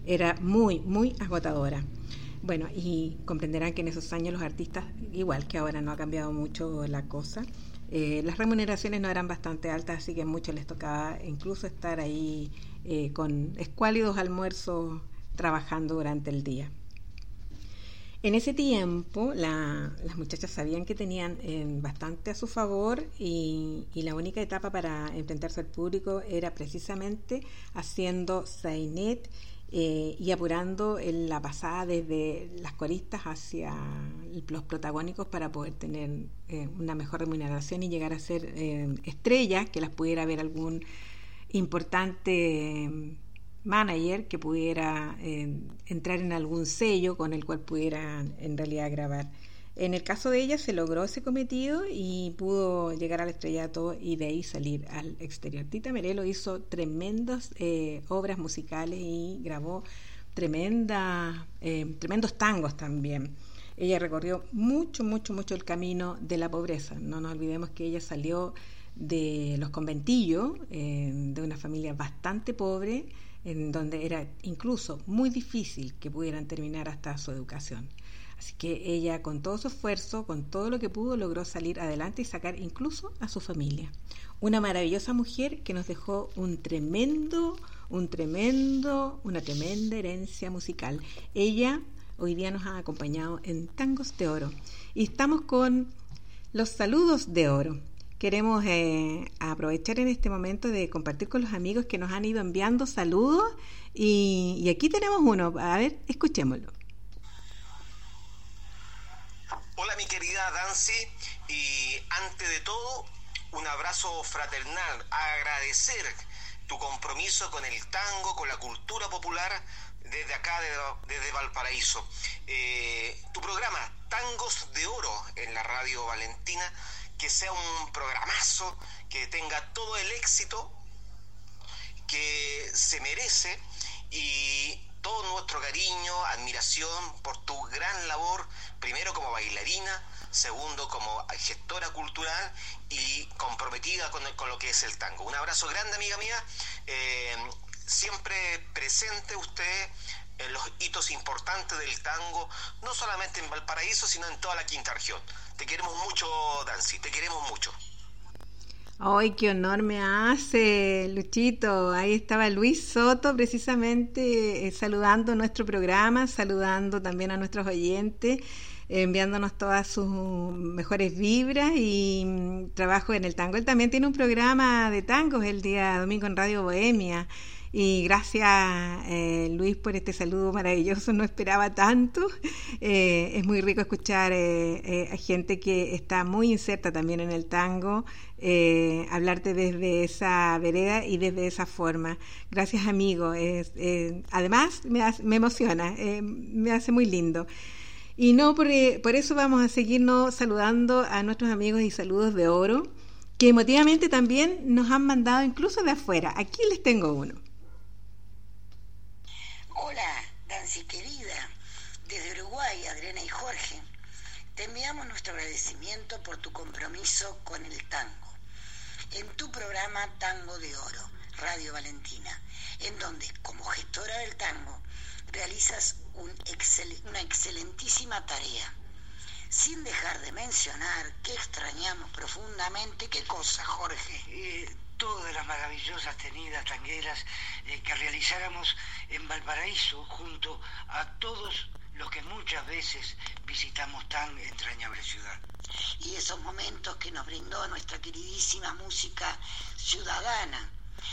era muy, muy agotadora. Bueno, y comprenderán que en esos años los artistas, igual que ahora no ha cambiado mucho la cosa, eh, las remuneraciones no eran bastante altas, así que a muchos les tocaba incluso estar ahí eh, con escuálidos almuerzos trabajando durante el día. En ese tiempo las muchachas sabían que tenían eh, bastante a su favor y, la única etapa para enfrentarse al público era precisamente haciendo sainet eh, y apurando en la pasada desde las coristas hacia los protagónicos para poder tener eh, una mejor remuneración y llegar a ser eh, estrellas, que las pudiera ver algún importante manager que pudiera entrar en algún sello con el cual pudiera en realidad grabar. En el caso de ella se logró ese cometido y pudo llegar al estrellato y de ahí salir al exterior. Tita Merelo hizo tremendas eh, obras musicales y grabó tremenda, eh, tremendos tangos también. Ella recorrió mucho, mucho, mucho el camino de la pobreza. No nos olvidemos que ella salió de los conventillos, eh, de una familia bastante pobre, en donde era incluso muy difícil que pudieran terminar hasta su educación. Así que ella con todo su esfuerzo, con todo lo que pudo, logró salir adelante y sacar incluso a su familia. Una maravillosa mujer que nos dejó un tremendo, un tremendo, una tremenda herencia musical. Ella hoy día nos ha acompañado en Tangos de Oro. Y estamos con los saludos de oro. Queremos eh, aprovechar en este momento de compartir con los amigos que nos han ido enviando saludos y, y aquí tenemos uno. A ver, escuchémoslo. Hola mi querida Dancy y ante de todo un abrazo fraternal, agradecer tu compromiso con el tango, con la cultura popular desde acá, desde Valparaíso. Eh, tu programa, Tangos de Oro, en la radio Valentina, que sea un programazo, que tenga todo el éxito que se merece y todo nuestro cariño, admiración por tu gran labor, primero como bailarina, segundo como gestora cultural y comprometida con, con lo que es el tango. Un abrazo grande, amiga mía. Eh, siempre presente usted en los hitos importantes del tango, no solamente en Valparaíso, sino en toda la quinta región. Te queremos mucho, Dancy, te queremos mucho. ¡Ay, qué honor me hace, Luchito! Ahí estaba Luis Soto, precisamente eh, saludando nuestro programa, saludando también a nuestros oyentes, enviándonos todas sus mejores vibras y mm, trabajo en el tango. Él también tiene un programa de tangos el día domingo en Radio Bohemia. Y gracias, eh, Luis, por este saludo maravilloso. No esperaba tanto. Eh, es muy rico escuchar eh, a gente que está muy inserta también en el tango, hablarte desde esa vereda y desde esa forma. Gracias, amigo. además, me, me emociona, me hace muy lindo. Y no, por, por eso vamos a seguirnos saludando a nuestros amigos y saludos de oro, que emotivamente también nos han mandado incluso de afuera. Aquí les tengo uno. Hola, Dancy querida, desde Uruguay, Adriana y Jorge, te enviamos nuestro agradecimiento por tu compromiso con el tango. En tu programa Tango de Oro, Radio Valentina, en donde, como gestora del tango, realizas una excelentísima tarea. Sin dejar de mencionar que extrañamos profundamente, ¿qué cosa, Jorge? Eh, todas las maravillosas tenidas tangueras eh, que realizáramos en Valparaíso junto a todos los que muchas veces visitamos tan entrañable ciudad. Y esos momentos que nos brindó nuestra queridísima música ciudadana.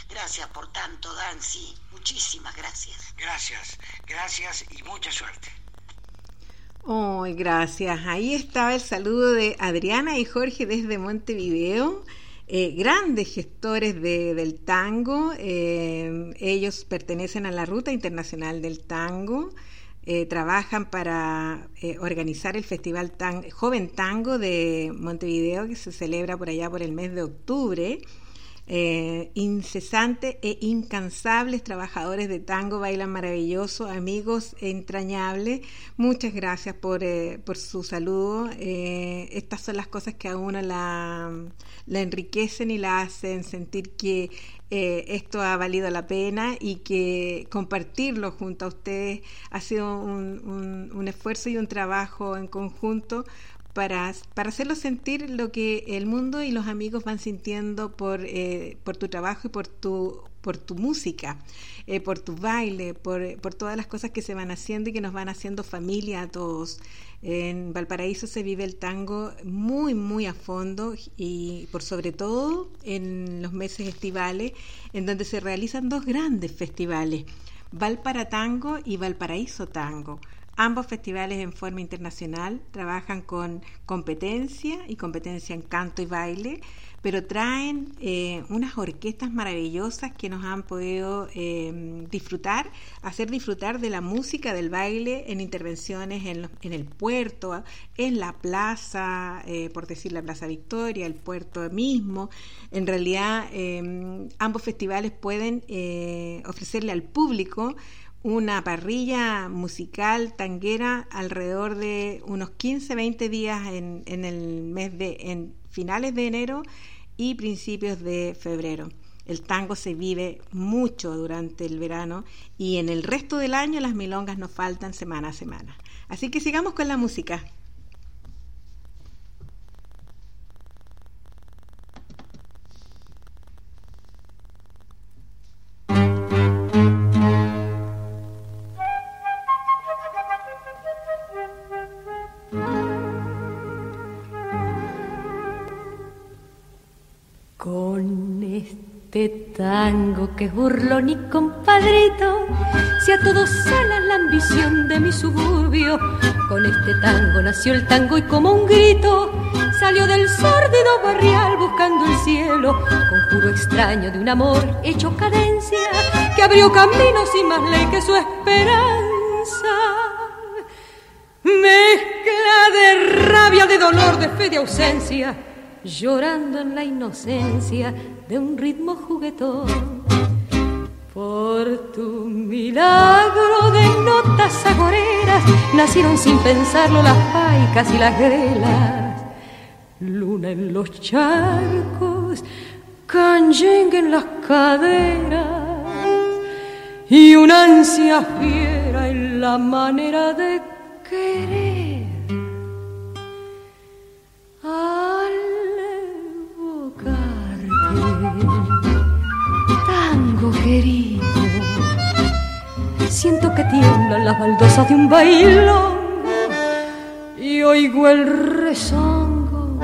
Gracias por tanto, Dancy. Muchísimas gracias. Gracias, gracias y mucha suerte. Oh, gracias. Ahí estaba el saludo de Adriana y Jorge desde Montevideo. Eh, grandes gestores del tango. Eh, ellos pertenecen a la Ruta Internacional del Tango. Eh, trabajan para organizar el Festival Joven Tango de Montevideo, que se celebra por allá por el mes de octubre. Eh, incesantes e incansables trabajadores de tango, bailan maravilloso, amigos entrañables. Muchas gracias por, eh, por su saludo. Eh, estas son las cosas que a uno la, la enriquecen y la hacen sentir que esto ha valido la pena y que compartirlo junto a ustedes ha sido un, un esfuerzo y un trabajo en conjunto para, para hacerlo sentir lo que el mundo y los amigos van sintiendo por, eh, por tu trabajo y por tu, por tu música, eh, por tu baile, por, por, todas las cosas que se van haciendo y que nos van haciendo familia a todos. En Valparaíso se vive el tango muy, muy a fondo y por sobre todo en los meses estivales, en donde se realizan dos grandes festivales, Valpara Tango y Valparaíso Tango. Ambos festivales en forma internacional trabajan con competencia y competencia en canto y baile, pero traen eh, unas orquestas maravillosas que nos han podido eh, disfrutar, hacer disfrutar de la música del baile en intervenciones en, el puerto, en la plaza, eh, por decir la Plaza Victoria, el puerto mismo. En realidad, ambos festivales pueden ofrecerle al público una parrilla musical tanguera alrededor de unos 15, 20 días en, en el mes de en finales de enero y principios de febrero. El tango se vive mucho durante el verano y en el resto del año las milongas nos faltan semana a semana. Así que sigamos con la música. Que es burlón y compadrito, si a todos sala la ambición de mi suburbio, con este tango nació el tango y como un grito salió del sórdido barrial buscando el cielo, conjuro extraño de un amor hecho cadencia que abrió caminos y más ley que su esperanza. Mezcla de rabia, de dolor, de fe, de ausencia, llorando en la inocencia de un ritmo juguetón. Por tu milagro de notas agoreras nacieron sin pensarlo las paicas y las grelas. Luna en los charcos, canyengue en las caderas y una ansia fiera en la manera de querer. Al evocarte, tango querido, siento que tiemblan las baldosas de un bailón y oigo el rezongo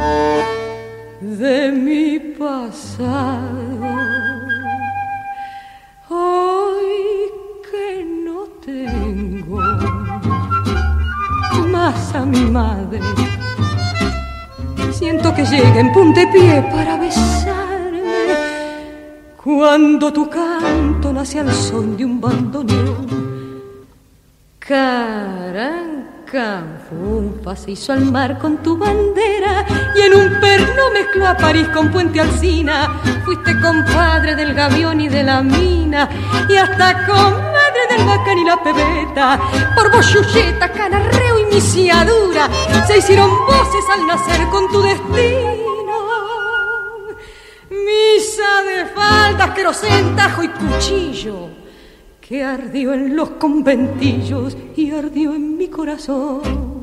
de mi pasado. Hoy que no tengo más a mi madre, siento que llega en puntepié para besarme. Cuando tu canto nace al son de un bandoneón, caranca, funfa se hizo al mar con tu bandera y en un perno mezcló a París con Puente Alsina. Fuiste compadre del gavión y de la mina y hasta comadre del bacán y la pebeta. Por vos, canarreo y misiadura se hicieron voces al nacer con tu destino. Misa de faldas, querosén, tajo y cuchillo que ardió en los conventillos y ardió en mi corazón.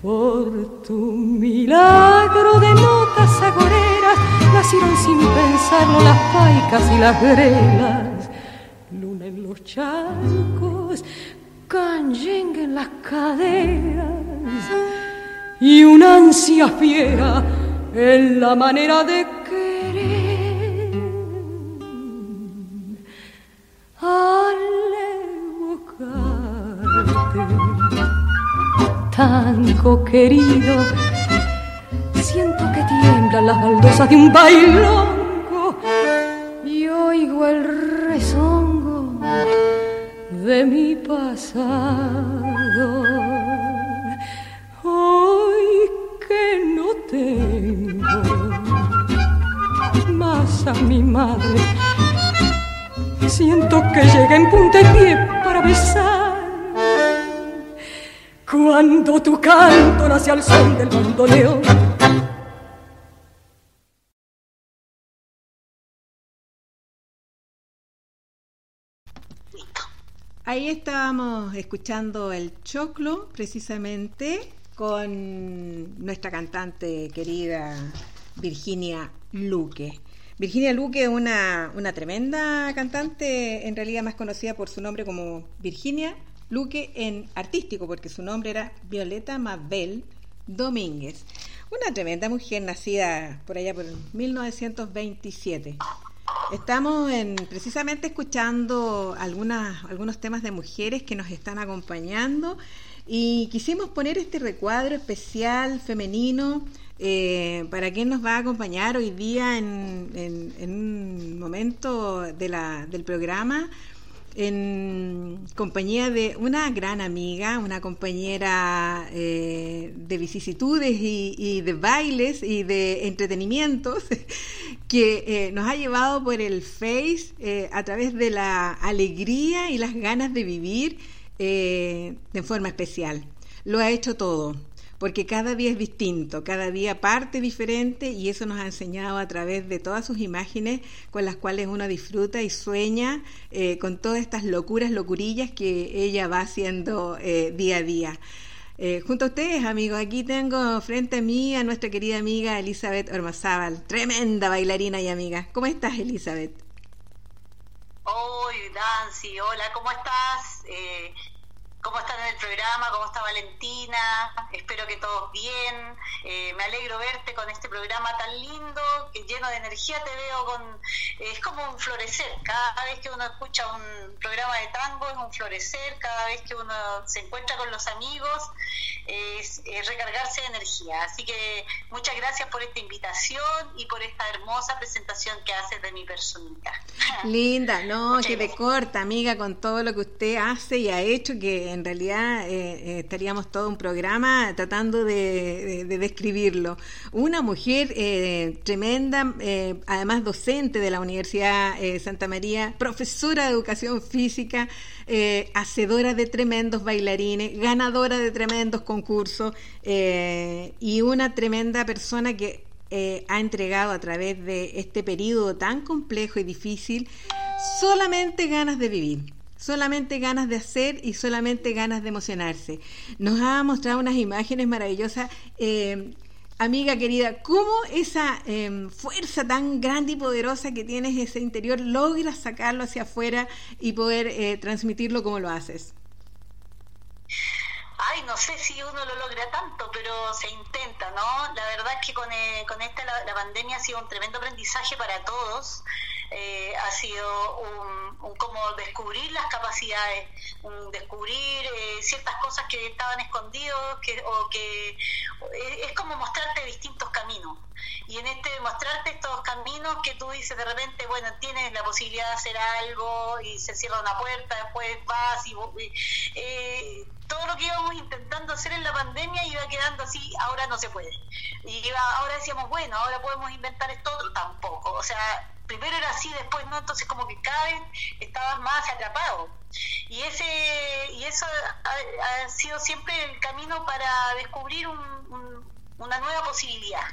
Por tu milagro de notas agoreras nacieron sin pensarlo las paicas y las grelas. Luna en los charcos, canyengue en las caderas y una ansia fiera en la manera de Al tango querido, siento que tiemblan las baldosas de un bailongo y oigo el rezongo de mi pasado. Hoy que no tengo más a mi madre, siento que llega en punta de pie para besar. Cuando tu canto nace al son del bandoneón. Ahí estábamos escuchando el choclo, precisamente, con nuestra cantante querida Virginia Luque. Virginia Luque es una, una tremenda cantante, en realidad más conocida por su nombre como Virginia Luque en artístico, porque su nombre era Violeta Mabel Domínguez. Una tremenda mujer nacida por allá por 1927. Estamos en, precisamente escuchando algunas, algunos temas de mujeres que nos están acompañando y quisimos poner este recuadro especial femenino eh, para quien nos va a acompañar hoy día en, en- en un momento de la, del programa en compañía de una gran amiga, una compañera eh, de vicisitudes y, de bailes y de entretenimientos que eh, nos ha llevado por el Face eh, a través de la alegría y las ganas de vivir eh, de forma especial. Lo ha hecho todo porque cada día es distinto, cada día parte diferente y eso nos ha enseñado a través de todas sus imágenes con las cuales uno disfruta y sueña eh, con todas estas locuras, locurillas que ella va haciendo eh, día a día. Eh, junto a ustedes, amigos, aquí tengo frente a mí a nuestra querida amiga Elizabeth Ormazábal, tremenda bailarina y amiga. ¿Cómo estás, Elizabeth? Hoy, Nancy, hola, ¿cómo estás? Cómo están en el programa, cómo está Valentina, espero que todos bien, eh, me alegro verte con este programa tan lindo, que lleno de energía te veo con, es como un florecer, cada vez que uno escucha un programa de tango es un florecer, cada vez que uno se encuentra con los amigos es, recargarse de energía, así que muchas gracias por esta invitación y por esta hermosa presentación que haces de mi personita. Linda, no, que te corta, amiga, con todo lo que usted hace y ha hecho, que en realidad eh, eh, estaríamos todo un programa tratando de, describirlo. Una mujer eh, tremenda, además docente de la Universidad Santa María, profesora de educación física, hacedora de tremendos bailarines, ganadora de tremendos concursos y una tremenda persona que ha entregado a través de este periodo tan complejo y difícil solamente ganas de vivir solamente ganas de hacer y solamente ganas de emocionarse. Nos ha mostrado unas imágenes maravillosas. Eh, amiga querida, ¿cómo esa em, fuerza tan grande y poderosa que tienes ese interior logras sacarlo hacia afuera y poder eh, transmitirlo como lo haces? Ay, no sé si uno lo logra tanto, pero se intenta, ¿no? La verdad es que con, eh, con esta la, pandemia ha sido un tremendo aprendizaje para todos. Eh, ha sido un, como descubrir las capacidades, un descubrir eh, ciertas cosas que estaban escondidos, que, o que es como mostrarte distintos caminos. Y en este mostrarte estos caminos que tú dices de repente, bueno, tienes la posibilidad de hacer algo y se cierra una puerta, después vas y... Eh, todo lo que íbamos intentando hacer en la pandemia iba quedando así, ahora no se puede. Y iba, ahora decíamos, bueno, ahora podemos inventar esto otro, tampoco. O sea, primero era así, después no, entonces como que cada vez estabas más atrapado. Y ese y eso ha, sido siempre el camino para descubrir una nueva posibilidad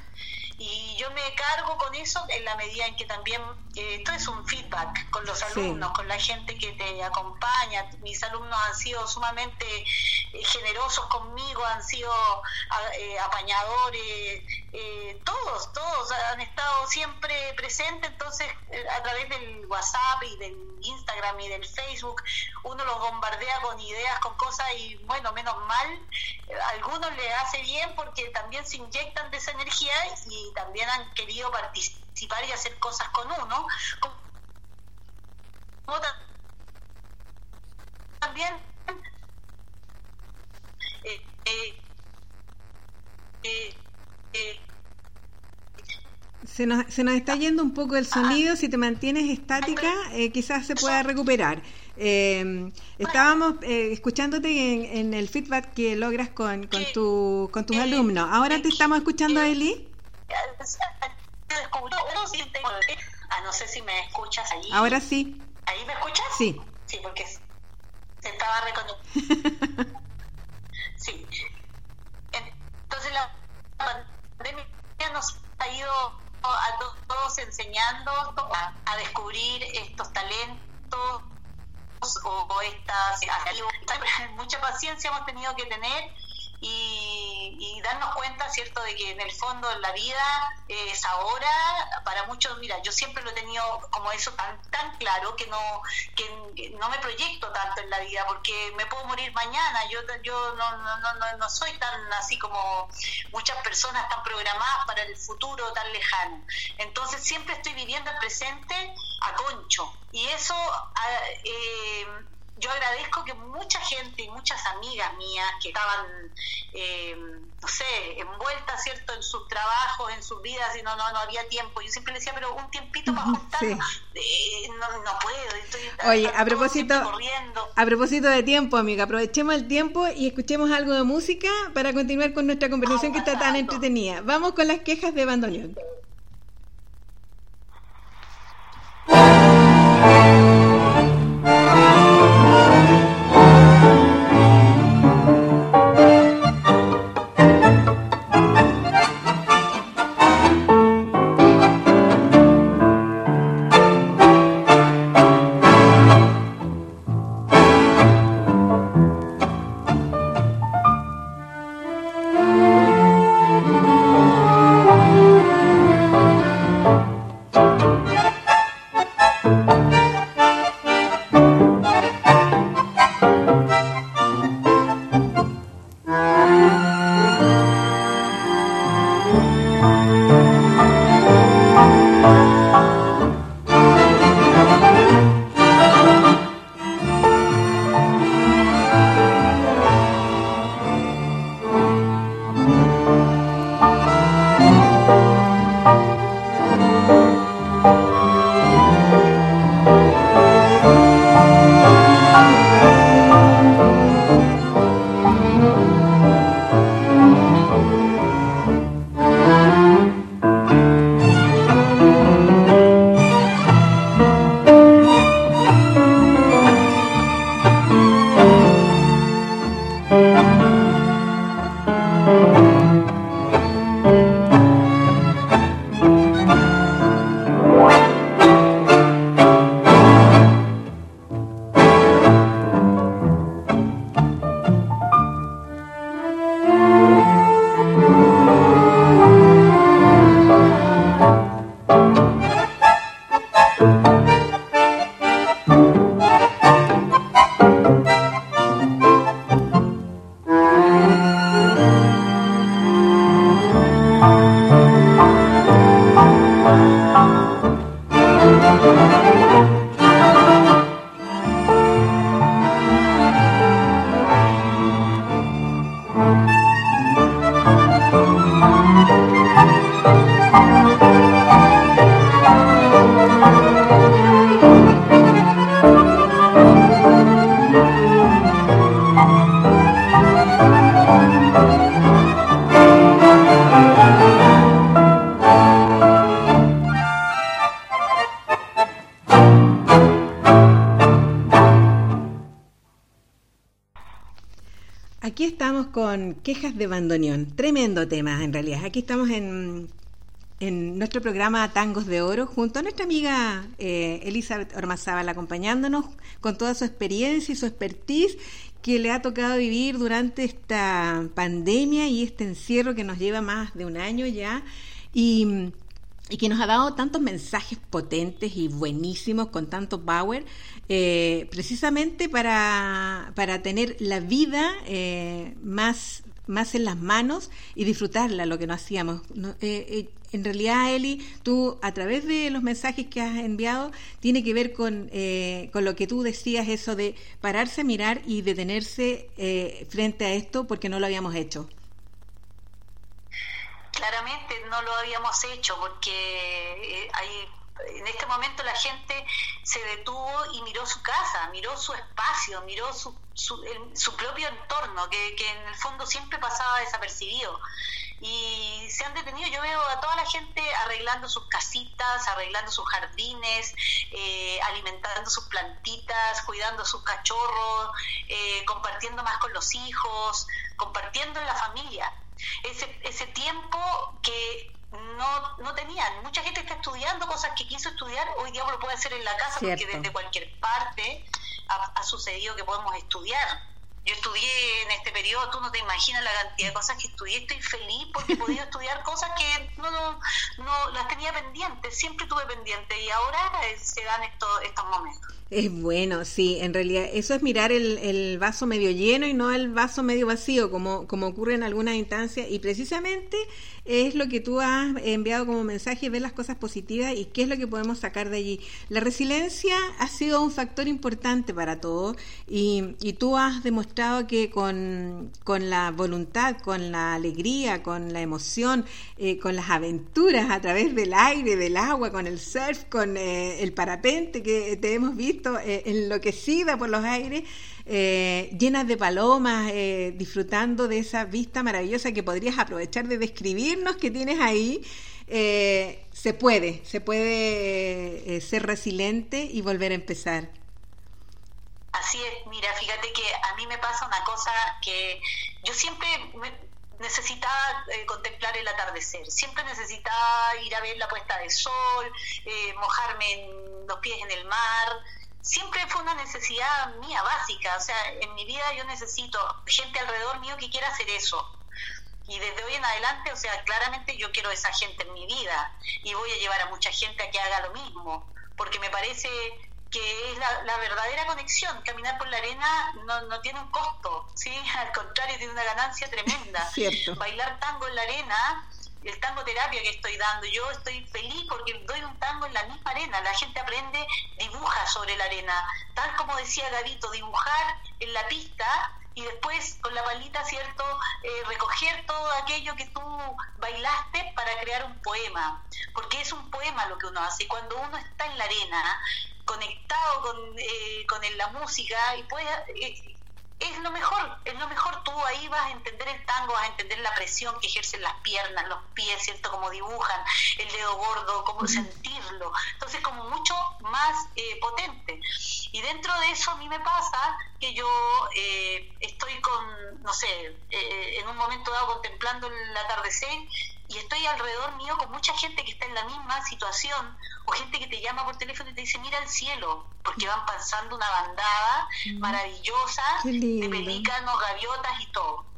y yo me cargo con eso en la medida en que también eh, esto es un feedback con los alumnos, con la gente que te acompaña. Mis alumnos han sido sumamente eh, generosos conmigo, han sido eh, apañadores, todos, todos han estado siempre presentes, entonces a través del WhatsApp y del Instagram y del Facebook uno los bombardea con ideas, con cosas y bueno, menos mal, a algunos les hace bien porque también se inyectan de esa energía y también han querido participar y hacer cosas con uno. también eh, eh, eh, se nos, se nos está yendo un poco el sonido, si te mantienes estática, quizás se pueda recuperar. estábamos escuchándote en, el feedback que logras con, con, tu, con tus alumnos. Ahora te estamos escuchando, Eli. Ah, no sé si me escuchas ahí. Ahora sí. ¿Ahí me escuchas? Sí. Sí, porque se estaba reconociendo. sí. Entonces la pandemia nos ha ido a todos enseñando a, descubrir estos talentos o, estas mucha paciencia hemos tenido que tener y, darnos cuenta, ¿cierto?, de que en el fondo la vida es ahora, para muchos, mira, yo siempre lo he tenido como eso tan, tan claro que no, que no me proyecto tanto en la vida porque me puedo morir mañana, yo, yo no, no, no, no soy tan así como muchas personas tan programadas para el futuro tan lejano. Entonces siempre estoy viviendo el presente a concho y eso... Ah, eh, yo agradezco que mucha gente y muchas amigas mías que estaban, eh, no sé, envueltas, ¿cierto?, en sus trabajos, en sus vidas, y no, no, no había tiempo. Yo siempre decía, pero un tiempito para juntar, eh, no, no, puedo. Estoy, Oye, a propósito, a propósito de tiempo, amiga, aprovechemos el tiempo y escuchemos algo de música para continuar con nuestra conversación que está tan entretenida. Vamos con las quejas de bandoneón. De Bandoneón. Tremendo tema, en realidad. Aquí estamos en, en nuestro programa Tangos de Oro, junto a nuestra amiga eh, Elizabeth Ormazábal, acompañándonos con toda su experiencia y su expertise que le ha tocado vivir durante esta pandemia y este encierro que nos lleva más de un año ya. Y y que nos ha dado tantos mensajes potentes y buenísimos con tanto power, eh, precisamente para, para, tener la vida eh, más, más en las manos y disfrutarla, lo que no hacíamos. Eh, en realidad, Eli, tú a través de los mensajes que has enviado, tiene que ver con, con lo que tú decías, eso de pararse a mirar y detenerse frente a esto porque no lo habíamos hecho claramente no lo habíamos hecho porque eh, hay en este momento la gente se detuvo y miró su casa, miró su espacio, miró su, su, propio entorno, que, que, en el fondo siempre pasaba desapercibido. Y se han detenido, yo veo a toda la gente arreglando sus casitas, arreglando sus jardines, eh, alimentando sus plantitas, cuidando a sus cachorros, eh, compartiendo más con los hijos, compartiendo en la familia ese, ese tiempo que no, no tenían. Mucha gente está estudiando cosas que quiso estudiar, hoy día lo puede hacer en la casa porque desde cualquier parte ha, sucedido que podemos estudiar. Yo estudié en este periodo, tú no te imaginas la cantidad de cosas que estudié, estoy feliz porque he podido estudiar cosas que no, no, no, las tenía pendientes, siempre tuve pendientes y ahora eh, se dan estos, estos momentos. Es bueno, sí, en realidad eso es mirar el, el, vaso medio lleno y no el vaso medio vacío, como, como ocurre en algunas instancias, y precisamente es lo que tú has enviado como mensaje, ver las cosas positivas y qué es lo que podemos sacar de allí. La resiliencia ha sido un factor importante para todos y, y tú has demostrado que con, con, la voluntad, con la alegría, con la emoción, eh, con las aventuras a través del aire, del agua, con el surf, con eh, el parapente que te hemos visto, eh, enloquecida por los aires, eh, llenas de palomas, eh, disfrutando de esa vista maravillosa que podrías aprovechar de describirnos que tienes ahí. se puede, se puede ser resiliente y volver a empezar. Así es, mira, fíjate que a mí me pasa una cosa que yo siempre necesitaba contemplar el atardecer, siempre necesitaba ir a ver la puesta de sol, mojarme en los pies en el mar, siempre fue una necesidad mía básica, o sea, en mi vida yo necesito gente alrededor mío que quiera hacer eso. Y desde hoy en adelante, o sea, claramente yo quiero esa gente en mi vida y voy a llevar a mucha gente a que haga lo mismo, porque me parece que es la, verdadera conexión. Caminar por la arena no, no tiene un costo, ¿sí? Al contrario, tiene una ganancia tremenda. Bailar tango en la arena el tango terapia que estoy dando. Yo estoy feliz porque doy un tango en la misma arena. La gente aprende, dibuja sobre la arena. Tal como decía Gavito, dibujar en la pista y después con la palita, ¿cierto? Eh, recoger todo aquello que tú bailaste para crear un poema. Porque es un poema lo que uno hace. Cuando uno está en la arena, conectado con, eh, con la música y puede... Eh, es lo mejor, es lo mejor. Tú ahí vas a entender el tango, vas a entender la presión que ejercen las piernas, los pies, ¿cierto? Cómo dibujan, el dedo gordo, cómo sentirlo. Entonces, como mucho más eh, potente. Y dentro de eso a mí me pasa que yo eh, estoy con, no sé, eh, en un momento dado contemplando el atardecer y estoy alrededor mío con mucha gente que está en la misma situación o gente que te llama por teléfono y te dice mira el cielo porque van pasando una bandada maravillosa de pelícanos, gaviotas y todo.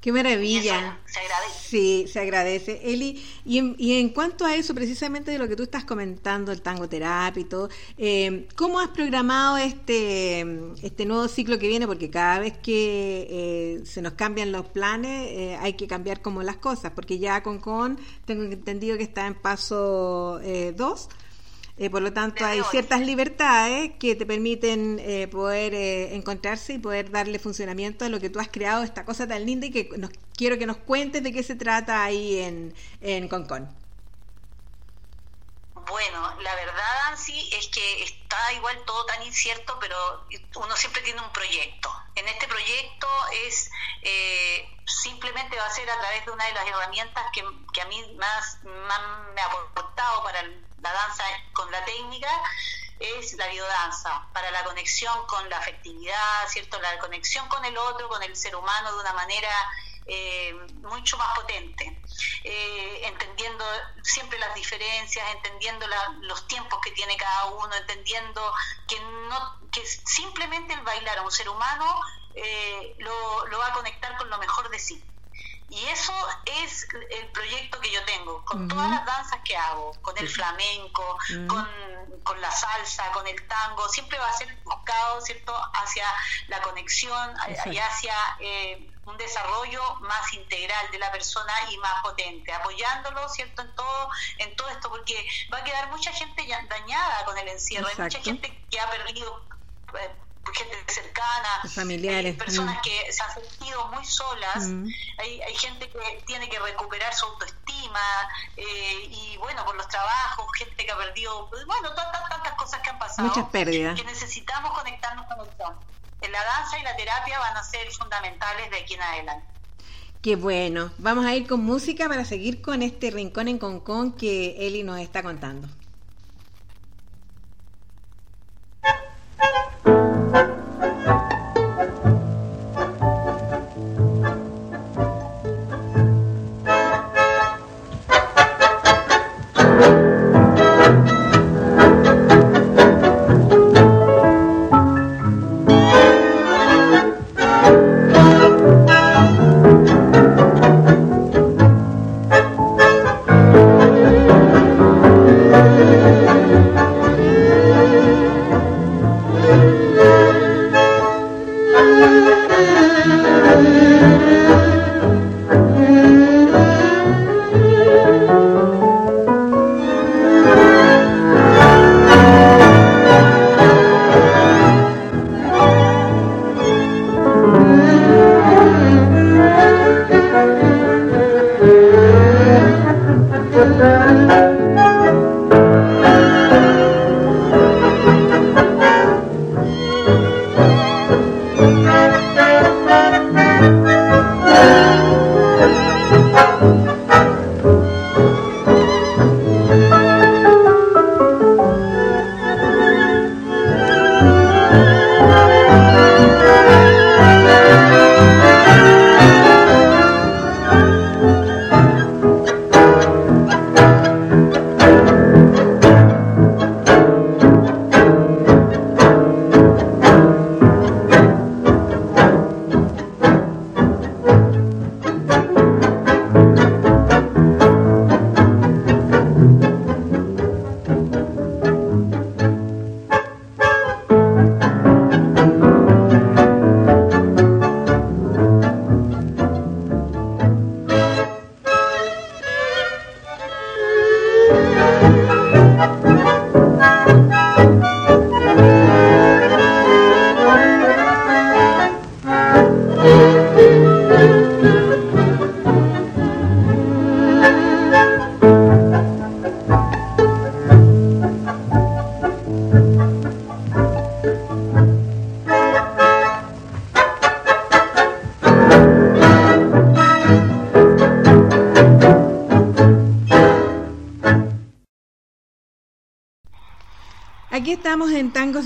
Qué maravilla. se agradece. Sí, se agradece. Eli, y en, y en, cuanto a eso, precisamente de lo que tú estás comentando, el tango terapia y todo, eh, ¿cómo has programado este, este nuevo ciclo que viene? Porque cada vez que eh, se nos cambian los planes, eh, hay que cambiar como las cosas, porque ya con Con tengo entendido que está en paso 2 eh, por lo tanto, hay ciertas libertades que te permiten eh, poder eh, encontrarse y poder darle funcionamiento a lo que tú has creado, esta cosa tan linda y que nos, quiero que nos cuentes de qué se trata ahí en, en Concon. Bueno, la verdad, Ansi, es que está igual todo tan incierto, pero uno siempre tiene un proyecto. En este proyecto es simplemente va a ser a través de una de las herramientas que, que a mí más, más me ha aportado para la danza con la técnica, es la biodanza, para la conexión con la afectividad, ¿cierto? La conexión con el otro, con el ser humano de una manera eh, mucho más potente, eh, entendiendo siempre las diferencias, entendiendo los tiempos que tiene cada uno, entendiendo que no que simplemente el bailar a un ser humano eh, lo, lo va a conectar con lo mejor de sí. Y eso es el proyecto que yo tengo, con todas las danzas que hago, con el flamenco, con, la salsa, con el tango, siempre va a ser buscado, ¿cierto?, hacia la conexión y hacia eh, un desarrollo más integral de la persona y más potente, apoyándolo, ¿cierto?, en todo, en todo esto, porque va a quedar mucha gente dañada con el encierro, hay mucha gente que ha perdido... Eh, gente cercana, familiares, personas mm. que se han sentido muy solas, mm. hay, hay, gente que tiene que recuperar su autoestima eh, y bueno, por los trabajos, gente que ha perdido, bueno, tantas, tantas cosas que han pasado. Muchas pérdidas. Que necesitamos conectarnos con el La danza y la terapia van a ser fundamentales de aquí en adelante. Qué bueno. Vamos a ir con música para seguir con este rincón en Concón que Eli nos está contando.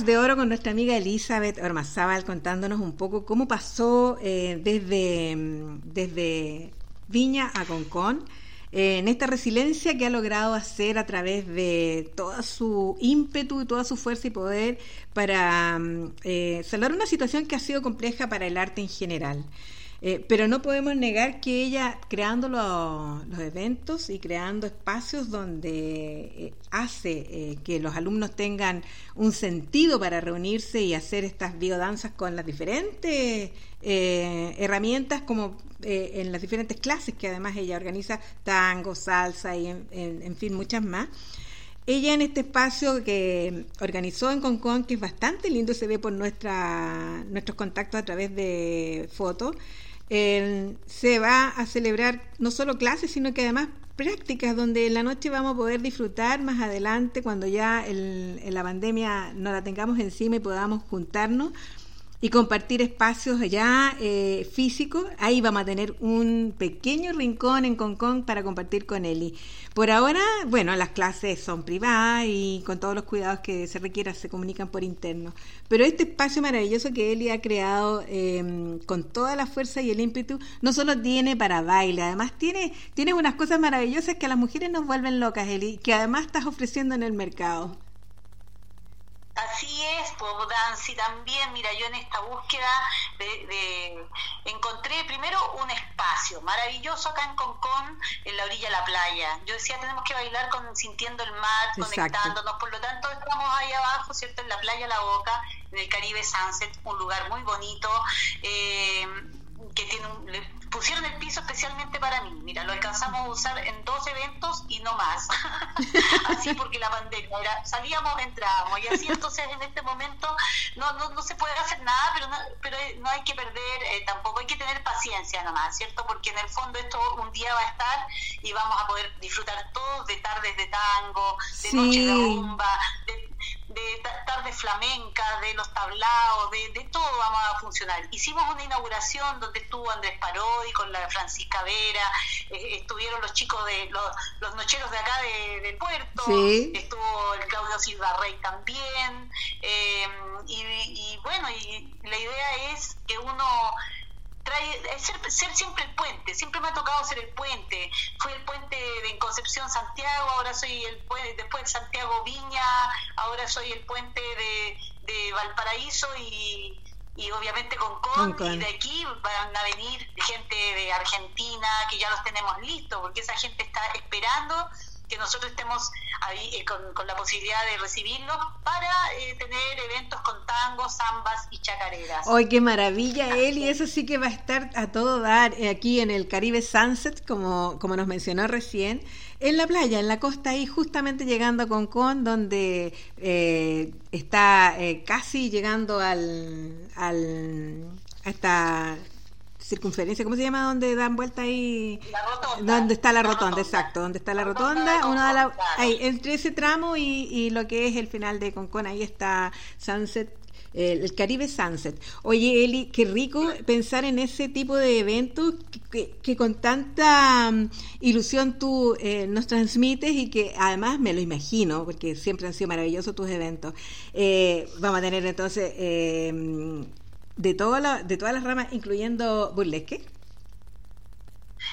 De Oro con nuestra amiga Elizabeth Ormazábal contándonos un poco cómo pasó eh, desde, desde Viña a Concón eh, en esta resiliencia que ha logrado hacer a través de todo su ímpetu y toda su fuerza y poder para eh, salvar una situación que ha sido compleja para el arte en general. Eh, pero no podemos negar que ella, creando los eventos y creando espacios donde eh, hace eh, que los alumnos tengan un sentido para reunirse y hacer estas biodanzas con las diferentes herramientas, como en las diferentes clases que además ella organiza, tango, salsa y en, fin, muchas más. Ella en este espacio que organizó en Concón, que es bastante lindo, se ve por nuestra, nuestros contactos a través de fotos, se va a celebrar no solo clases, sino que además prácticas donde en la noche vamos a poder disfrutar más adelante cuando ya la pandemia no la tengamos encima y podamos juntarnos y compartir espacios ya eh, físicos. Ahí vamos a tener un pequeño rincón en Concón para compartir con Eli. Por ahora, bueno, las clases son privadas y con todos los cuidados que se requieran se comunican por interno. Pero este espacio maravilloso que Eli ha creado em, con toda la fuerza y el ímpetu, no solo tiene para baile, además tiene, tiene unas cosas maravillosas que a las mujeres nos vuelven locas, Eli, que además estás ofreciendo en el mercado. Así es, pues Dancy también, mira, yo en esta búsqueda de, encontré primero un espacio maravilloso acá en Concón, en la orilla de la playa. Yo decía, tenemos que bailar con sintiendo el mar, conectándonos, por lo tanto estamos ahí abajo, ¿cierto? En la playa La Boca, en el Caribe Sunset, un lugar muy bonito. Eh, que tiene un, pusieron el piso especialmente para mí. Mira, lo alcanzamos a usar en dos eventos y no más. así porque la pandemia era, salíamos, entrábamos y así entonces en este momento no, no, no se puede hacer nada, pero no, pero no hay que perder, eh, tampoco hay que tener paciencia nomás, ¿cierto? Porque en el fondo esto un día va a estar y vamos a poder disfrutar todos de tardes de tango, de noche de rumba, de de flamenca, de los tablaos, de, todo vamos a funcionar. Hicimos una inauguración donde estuvo Andrés Parodi con la Francisca Vera, eh, estuvieron los chicos de los, nocheros de acá de, del puerto, estuvo el Claudio Silva Rey también, eh, y, y bueno, y la idea es que uno trae, ser, ser, siempre el puente, siempre me ha tocado ser el puente. Fui el puente de Concepción Santiago, ahora soy el puente, después de Santiago Viña, ahora soy el puente de, de Valparaíso y, y obviamente con Con, y de aquí van a venir gente de Argentina que ya los tenemos listos, porque esa gente está esperando que nosotros estemos ahí eh, con, la posibilidad de recibirlos para eh, tener eventos con tangos, zambas y chacareras. ¡Ay, qué maravilla, Eli! Eso sí que va a estar a todo dar eh, aquí en el Caribe Sunset, como, como nos mencionó recién, en la playa, en la costa, ahí justamente llegando a Concón, donde está casi llegando al, al hasta circunferencia, ¿cómo se llama? Donde dan vuelta ahí. La rotonda. Donde está la, rotonda, exacto. Donde está la, rotonda, uno la, ahí, entre ese tramo y, y, lo que es el final de Concón, ahí está Sunset. El, Caribe Sunset. Oye, Eli, qué rico pensar en ese tipo de eventos que, con tanta mm, ilusión tú eh, nos transmites y que además me lo imagino, porque siempre han sido maravillosos tus eventos. Eh, vamos a tener entonces eh, de, toda la, de todas las ramas, incluyendo burlesque?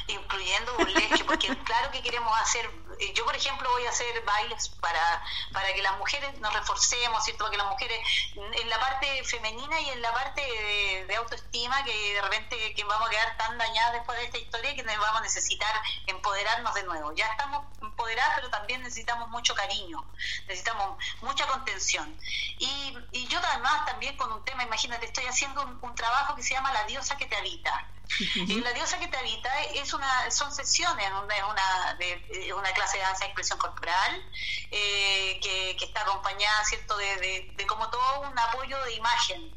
Incluyendo burlesque, porque claro que queremos hacer yo por ejemplo voy a hacer bailes para, para que las mujeres nos reforcemos, ¿cierto? Para que las mujeres en la parte femenina y en la parte de, autoestima que de repente que vamos a quedar tan dañadas después de esta historia que vamos a necesitar empoderarnos de nuevo. Ya estamos empoderadas, pero también necesitamos mucho cariño, necesitamos mucha contención. Y, y yo además también con un tema, imagínate, estoy haciendo un trabajo que se llama La diosa que te habita la diosa que te habita es una, son sesiones, una, de, una clase de danza de expresión corporal eh, que, está acompañada, ¿cierto?, de, de, como todo un apoyo de imagen,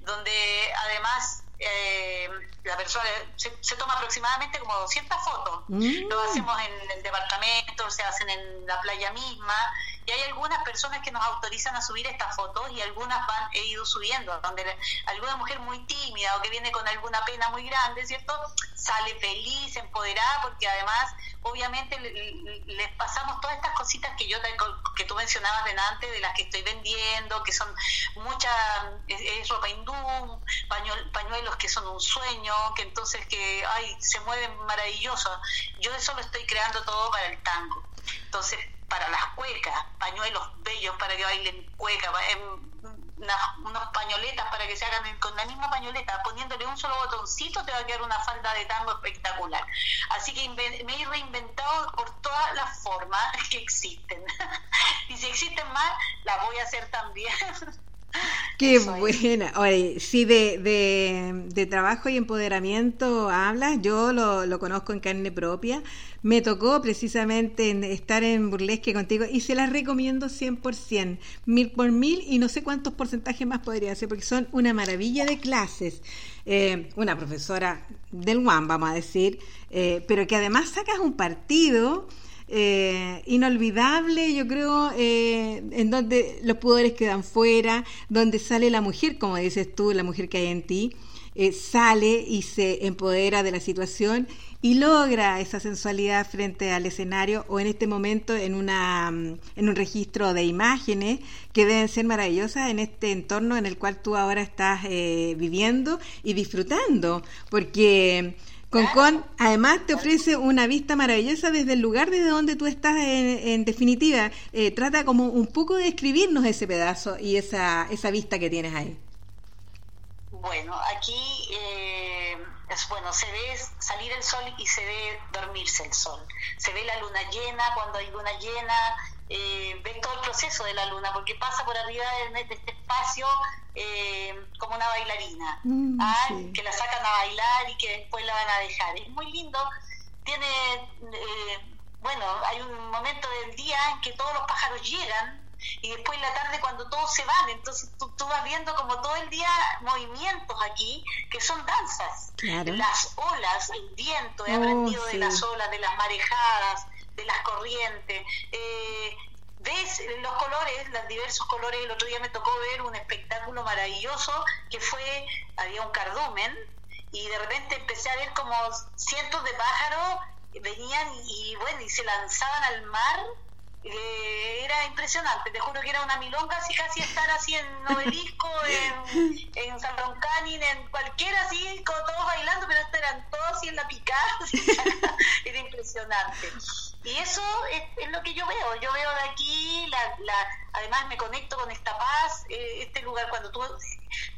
donde además eh, la persona se, toma aproximadamente como 200 fotos. Mm. Lo hacemos en el departamento, se hacen en la playa misma y hay algunas personas que nos autorizan a subir estas fotos y algunas van he ido subiendo, donde alguna mujer muy tímida o que viene con alguna pena muy grande, ¿cierto? Sale feliz, empoderada, porque además, obviamente, les pasamos todas estas cositas que yo que tú mencionabas delante, de las que estoy vendiendo, que son mucha, es, ropa hindú, pañuelos que son un sueño, que entonces que, ay, se mueven maravilloso. Yo eso lo estoy creando todo para el tango. Entonces, para las cuecas, pañuelos bellos para que bailen cueca, unas, pañoletas para que se hagan con la misma pañoleta, poniéndole un solo botoncito te va a quedar una falda de tango espectacular. Así que me he reinventado por todas las formas que existen. y si existen más, las voy a hacer también. Qué buena. Oye, sí, de, de, trabajo y empoderamiento hablas. Yo lo, lo, conozco en carne propia. Me tocó precisamente estar en burlesque contigo y se las recomiendo 100%, mil por mil y no sé cuántos porcentajes más podría ser porque son una maravilla de clases. Eh, una profesora del UAM, vamos a decir, eh, pero que además sacas un partido eh, inolvidable, yo creo, eh, en donde los pudores quedan fuera, donde sale la mujer, como dices tú, la mujer que hay en ti, eh, sale y se empodera de la situación y logra esa sensualidad frente al escenario o en este momento en, una, mm, en un registro de imágenes que deben ser maravillosas en este entorno en el cual tú ahora estás viviendo y disfrutando, porque Concon además te ofrece una vista maravillosa desde el lugar desde donde tú estás en, definitiva. Eh, trata como un poco de describirnos ese pedazo y esa, esa vista que tienes ahí. Bueno, aquí eh, es bueno, se ve salir el sol y se ve dormirse el sol. Se ve la luna llena cuando hay luna llena, eh, ves todo el proceso de la luna, porque pasa por arriba de, este espacio eh, como una bailarina, mm, ¿ah? que la sacan a bailar y que después la van a dejar. Es muy lindo, tiene, eh, bueno, hay un momento del día en que todos los pájaros llegan y después en la tarde cuando todos se van, entonces tú, vas viendo como todo el día movimientos aquí que son danzas, las olas, el viento, he oh, aprendido de las olas, de las marejadas, de las corrientes. Eh, ves los colores, los diversos colores. El otro día me tocó ver un espectáculo maravilloso que fue, había un cardumen y de repente empecé a ver como cientos de pájaros venían y bueno, y se lanzaban al mar eh, era impresionante, te juro que era una milonga así casi estar así en Novelisco, en, en San Roncanin, en cualquiera así, todos bailando, pero eran todos así en la picada, era impresionante. Y eso es, lo que yo veo, yo veo de aquí, la, la, además me conecto con esta paz, eh, este lugar cuando tú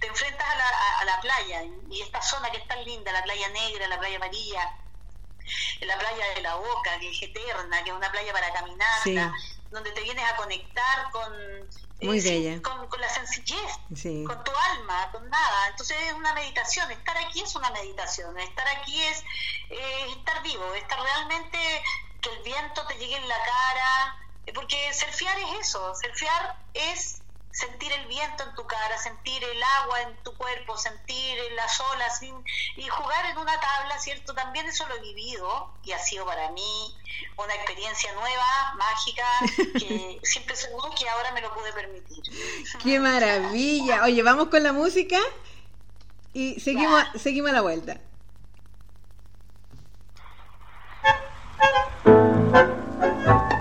te enfrentas a la, a la playa y esta zona que es tan linda, la playa negra, la playa amarilla, la playa de la Boca, que es eterna, que es una playa para caminar, donde te vienes a conectar con, eh, con, la sencillez, con tu alma, con nada. Entonces es una meditación, estar aquí es una meditación, estar aquí es estar vivo, estar realmente que el viento te llegue en la cara, porque surfear es eso, surfear es sentir el viento en tu cara, sentir el agua en tu cuerpo, sentir las olas y jugar en una tabla, ¿cierto? También eso lo he vivido y ha sido para mí una experiencia nueva, mágica, que siempre seguro que ahora me lo pude permitir. ¡Qué maravilla! Oye, vamos con la música y seguimos, seguimos a la vuelta. Thank you.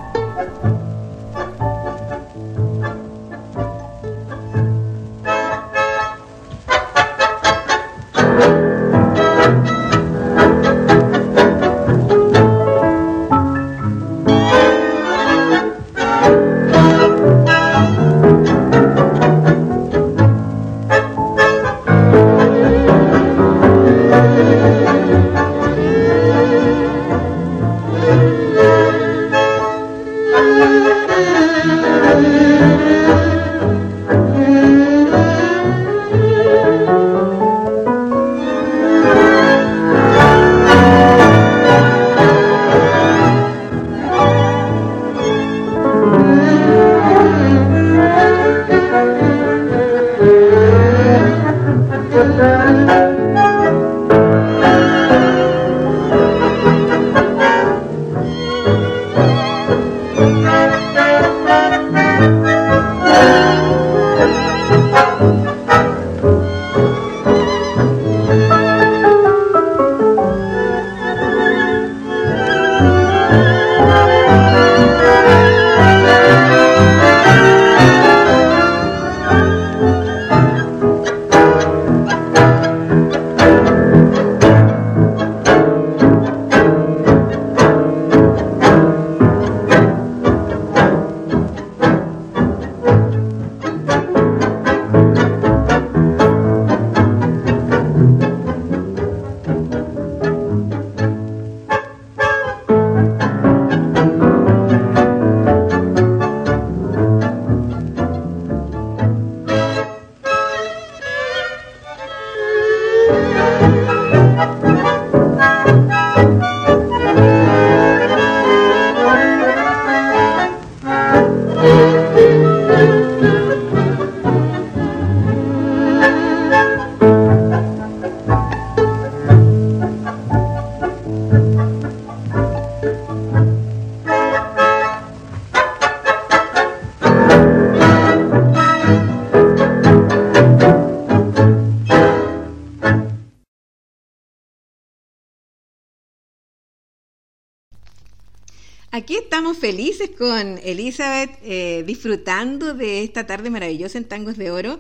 Felices con Elizabeth eh, disfrutando de esta tarde maravillosa en Tangos de Oro.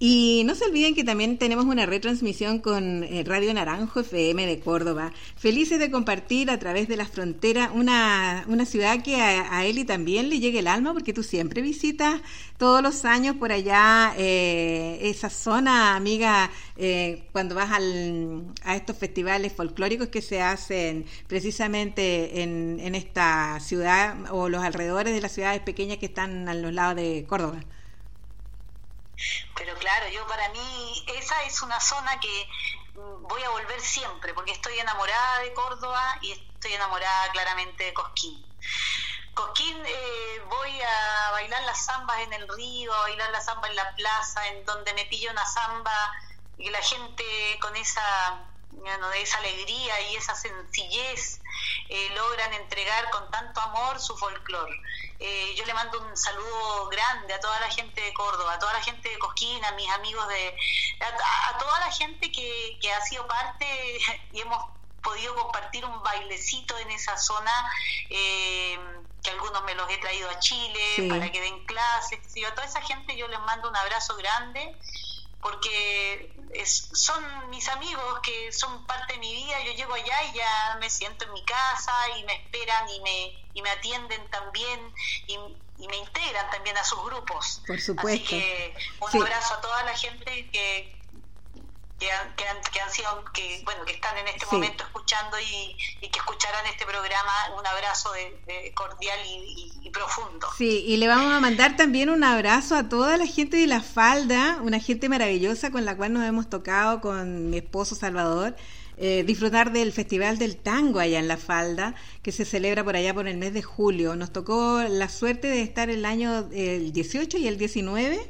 Y no se olviden que también tenemos una retransmisión con eh, Radio Naranjo FM de Córdoba. Felices de compartir a través de la frontera una, una ciudad que a, Eli también le llega el alma, porque tú siempre visitas todos los años por allá eh, esa zona, amiga, eh, cuando vas al, a estos festivales folclóricos que se hacen precisamente en, en esta ciudad o los alrededores de las ciudades pequeñas que están a los lados de Córdoba. Pero claro, yo para mí esa es una zona que mm, voy a volver siempre, porque estoy enamorada de Córdoba y estoy enamorada claramente de Cosquín. Cosquín eh, voy a bailar las zambas en el río, a bailar la zamba en la plaza, en donde me pillo una zamba y la gente con esa de esa alegría y esa sencillez eh, logran entregar con tanto amor su folclore. Eh, yo le mando un saludo grande a toda la gente de Córdoba, a toda la gente de Cosquina, a mis amigos de... a, toda la gente que, que ha sido parte y hemos podido compartir un bailecito en esa zona, eh, que algunos me los he traído a Chile para que den clases, a toda esa gente yo les mando un abrazo grande porque son mis amigos que son parte de mi vida, yo llego allá y ya me siento en mi casa y me esperan y me, y me atienden también y, me integran también a sus grupos. Por supuesto. Así que un abrazo a toda la gente que, que han, que han, sido, que, bueno, que están en este momento escuchando y, que escucharán este programa. Un abrazo de, cordial y, profundo. Sí, y le vamos a mandar también un abrazo a toda la gente de La Falda, una gente maravillosa con la cual nos hemos tocado con mi esposo Salvador. Eh, disfrutar del Festival del Tango allá en La Falda, que se celebra por allá por el mes de julio. Nos tocó la suerte de estar el año el 18 y el 19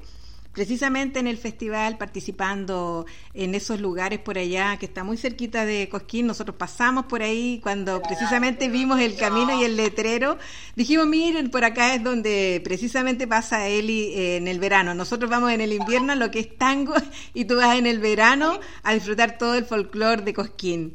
precisamente en el festival, participando en esos lugares por allá, que está muy cerquita de Cosquín, nosotros pasamos por ahí cuando precisamente vimos el camino y el letrero, dijimos, miren, por acá es donde precisamente pasa Eli en el verano, nosotros vamos en el invierno, lo que es tango, y tú vas en el verano a disfrutar todo el folclore de Cosquín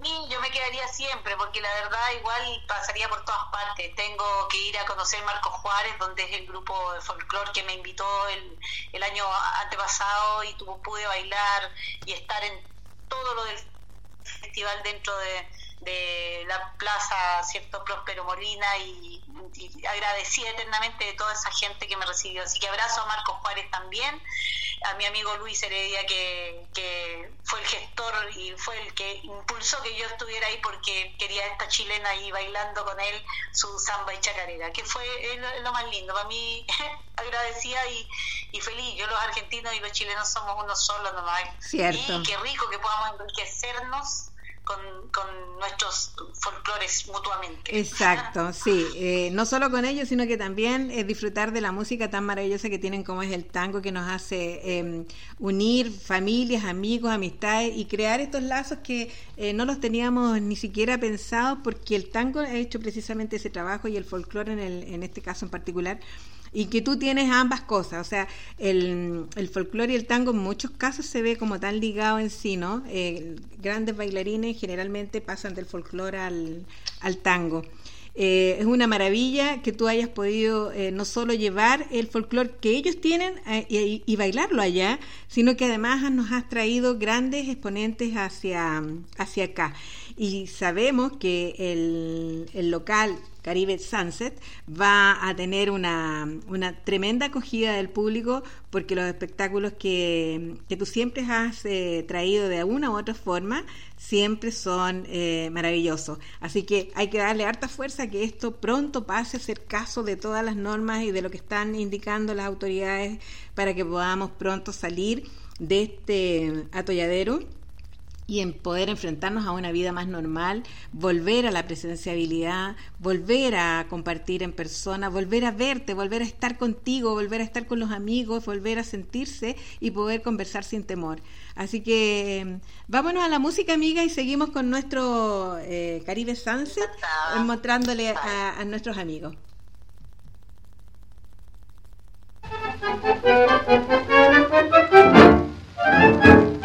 yo me quedaría siempre, porque la verdad igual pasaría por todas partes. Tengo que ir a conocer Marcos Juárez, donde es el grupo de folclore que me invitó el, el año antepasado y tuvo, pude bailar y estar en todo lo del festival dentro de, de la plaza, ¿cierto? Próspero Molina y, y, agradecida eternamente de toda esa gente que me recibió. Así que abrazo a Marcos Juárez también a mi amigo Luis Heredia, que, que fue el gestor y fue el que impulsó que yo estuviera ahí porque quería esta chilena ahí bailando con él su samba y chacarera, que fue lo, más lindo. Para mí, agradecida y, y, feliz. Yo, los argentinos y los chilenos somos uno solo nomás. Cierto. Y qué rico que podamos enriquecernos con, nuestros folclores mutuamente. Exacto, sí, eh, no solo con ellos, sino que también eh, disfrutar de la música tan maravillosa que tienen como es el tango, que nos hace em, unir familias, amigos, amistades y crear estos lazos que eh, no los teníamos ni siquiera pensados, porque el tango ha hecho precisamente ese trabajo y el folclore en, el, en este caso en particular y que tú tienes ambas cosas, o sea, el, el folclore y el tango en muchos casos se ve como tan ligado en sí, ¿no? Eh, grandes bailarines generalmente pasan del folclore al, al tango. Eh, es una maravilla que tú hayas podido eh, no solo llevar el folclore que ellos tienen y, y, bailarlo allá, sino que además nos has traído grandes exponentes hacia, hacia acá. Y sabemos que el, el local Caribe Sunset, va a tener una, una tremenda acogida del público porque los espectáculos que, que tú siempre has eh, traído de alguna u otra forma siempre son eh, maravillosos. Así que hay que darle harta fuerza a que esto pronto pase a ser caso de todas las normas y de lo que están indicando las autoridades para que podamos pronto salir de este atolladero y en poder enfrentarnos a una vida más normal, volver a la presenciabilidad, volver a compartir en persona, volver a verte, volver a estar contigo, volver a estar con los amigos, volver a sentirse y poder conversar sin temor. Así que em, vámonos a la música, amiga, y seguimos con nuestro eh, Caribe Sunset, mostrándole a, a nuestros amigos.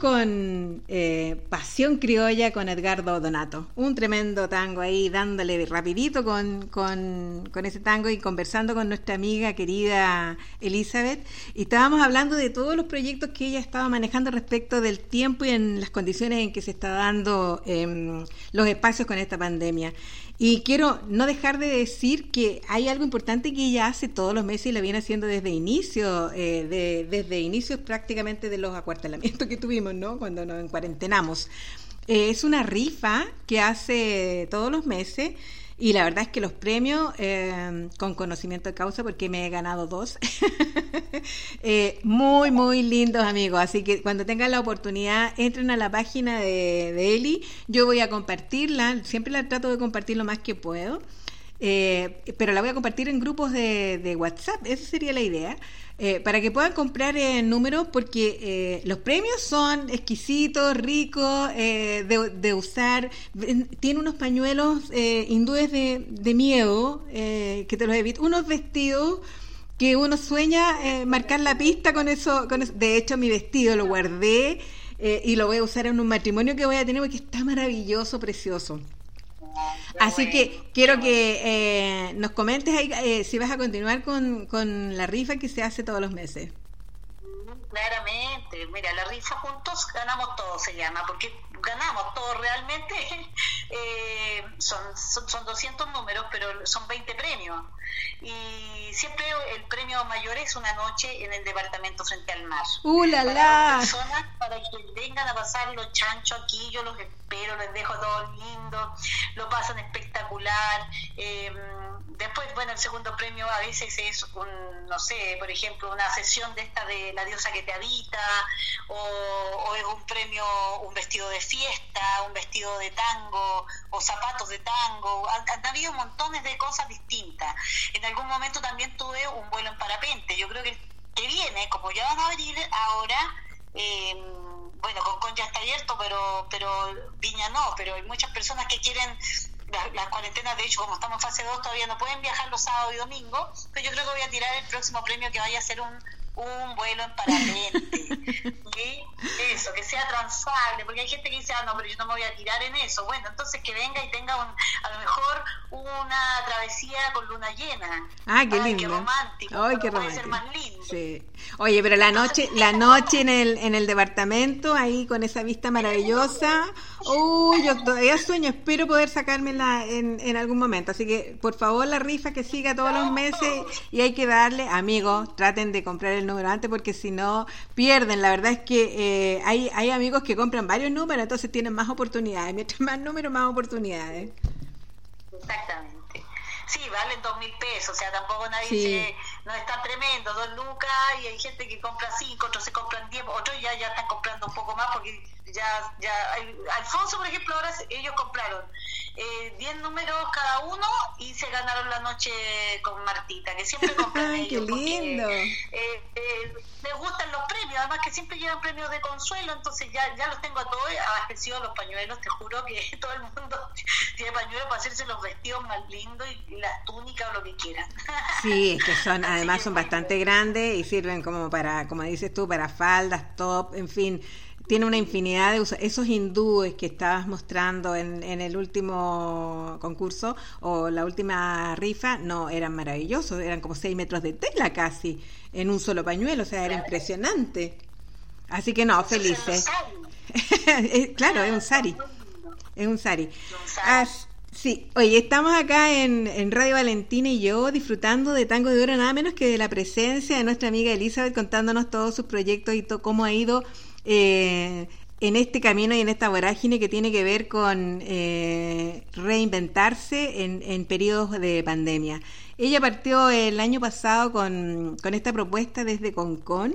con eh, Pasión Criolla con Edgardo Donato, un tremendo tango ahí, dándole rapidito con, con, ese tango y conversando con nuestra amiga querida Elizabeth. Y estábamos hablando de todos los proyectos que ella estaba manejando respecto del tiempo y en las condiciones en que se está dando eh, los espacios con esta pandemia. Y quiero no dejar de decir que hay algo importante que ella hace todos los meses y la viene haciendo desde inicio, eh, de, desde inicios prácticamente de los acuartelamientos que tuvimos, ¿no? Cuando nos encuarentenamos. Eh, es una rifa que hace todos los meses y la verdad es que los premios, eh, con conocimiento de causa, porque me he ganado dos, eh, muy, muy lindos amigos. Así que cuando tengan la oportunidad, entren a la página de, de Eli. Yo voy a compartirla, siempre la trato de compartir lo más que puedo. Eh, pero la voy a compartir en grupos de, de WhatsApp, esa sería la idea. Eh, para que puedan comprar en números porque eh, los premios son exquisitos, ricos, eh, de, usar. Tiene unos pañuelos hindúes de, de miedo, que te los evito, unos vestidos que uno sueña marcar la pista con eso, con eso. De hecho, mi vestido lo guardé y lo voy a usar en un matrimonio que voy a tener porque está maravilloso, precioso. Así que quiero que eh, nos comentes ahí, eh, si vas a continuar con, con la rifa que se hace todos los meses. Claramente, mira, la rifa juntos ganamos todo se llama, porque ganamos todo realmente. Eh, son, son, 200 números, pero son 20 premios. Y siempre el premio mayor es una noche en el departamento frente al mar. ¡Uh, la, para personas, para que vengan a pasar los chanchos aquí, yo los espero, les dejo todo lindo, lo pasan espectacular. Eh, después, bueno, el segundo premio a veces es un, no sé, por ejemplo, una sesión de esta de la diosa que te habita, o, es un premio, un vestido de fiesta, un vestido de tango, o zapatos de tango. Han, habido montones de cosas distintas. En algún momento también tuve un vuelo en parapente. Yo creo que que viene, como ya van a abrir ahora, eh, bueno, con ya está abierto, pero, pero Viña no, pero hay muchas personas que quieren las cuarentenas, de hecho, como estamos en fase 2, todavía no pueden viajar los sábados y domingos, pero yo creo que voy a tirar el próximo premio que vaya a ser un, un vuelo en parapente. Eso, que sea transable, porque hay gente que dice, ah, no, pero yo no me voy a tirar en eso. Bueno, entonces que venga y tenga un, a lo mejor una travesía con luna llena. Ah, qué lindo. Qué romántico. Ay, qué romántico. Puede ser más lindo. Sí. Oye, pero la noche, la noche en el, en el departamento, ahí con esa vista maravillosa. Uy, yo todavía sueño, espero poder sacármela en, en algún momento. Así que, por favor, la rifa que siga todos los meses y hay que darle, amigos, traten de comprar el número antes porque si no, pierden. La verdad es que eh, hay, hay amigos que compran varios números, entonces tienen más oportunidades. Mientras más números, más oportunidades. Exactamente. Sí, valen dos mil pesos, o sea, tampoco nadie dice, no está tremendo, dos lucas, y hay gente que compra cinco, otros se compran diez, otros ya, ya están comprando un poco más porque ya, ya, Alfonso, por ejemplo, ahora ellos compraron eh, 10 números cada uno y se ganaron la noche con Martita, que siempre compran ellos. ¡Qué lindo! eh, eh, les gustan los premios, además que siempre llevan premios de consuelo, entonces ya, ya los tengo a todos abastecidos los pañuelos, te juro que todo el mundo tiene pañuelos para hacerse los vestidos más lindos y, las túnicas o lo que quieran. Sí, es que son, además son bastante grandes y sirven como para, como dices tú, para faldas, top, en fin tiene una infinidad de usos. Esos hindúes que estabas mostrando en, en, el último concurso o la última rifa, no, eran maravillosos, eran como 6 metros de tela casi, en un solo pañuelo, o sea, era impresionante. Así que no, felices. claro, es un sari. Es un sari. Sí, oye, estamos acá en, Radio Valentina y yo disfrutando de Tango de Oro, nada menos que de la presencia de nuestra amiga Elizabeth contándonos todos sus proyectos y cómo ha ido eh, en este camino y en esta vorágine que tiene que ver con eh, reinventarse en, en, periodos de pandemia. Ella partió el año pasado con, con esta propuesta desde Concon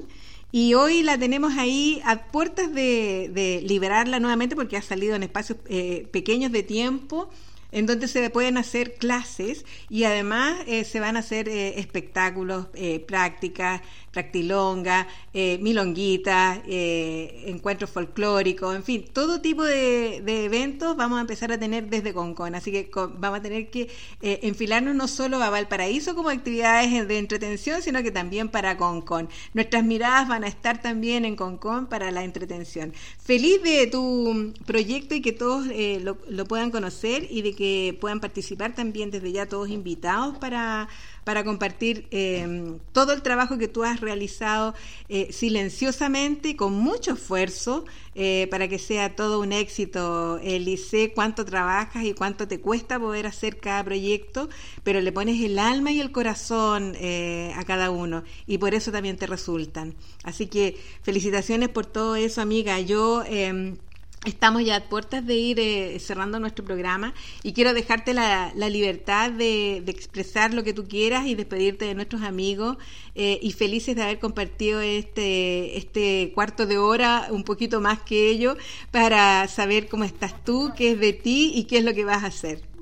y hoy la tenemos ahí a puertas de, de liberarla nuevamente porque ha salido en espacios eh, pequeños de tiempo en donde se pueden hacer clases y además eh, se van a hacer eh, espectáculos, eh, prácticas, practilonga, milonguita, encuentros folclóricos, en fin, todo tipo de, eventos vamos a empezar a tener desde Concon. Así que vamos a tener que enfilarnos no solo a Valparaíso como actividades de entretención, sino que también para Concon. Nuestras miradas van a estar también en Concon para la entretención. Feliz de tu proyecto y que todos lo, lo puedan conocer y de que puedan participar también desde ya todos invitados para, para compartir eh, todo el trabajo que tú has realizado eh, silenciosamente con mucho esfuerzo eh, para que sea todo un éxito. Eli, sé cuánto trabajas y cuánto te cuesta poder hacer cada proyecto, pero le pones el alma y el corazón a cada uno y por eso también te resultan. Así que felicitaciones por todo eso, amiga. Yo em, Estamos ya a puertas de ir eh, cerrando nuestro programa y quiero dejarte la, libertad de, expresar lo que tú quieras y despedirte de nuestros amigos eh, y felices de haber compartido este, este cuarto de hora, un poquito más que ello, para saber cómo estás tú, qué es de ti y qué es lo que vas a hacer.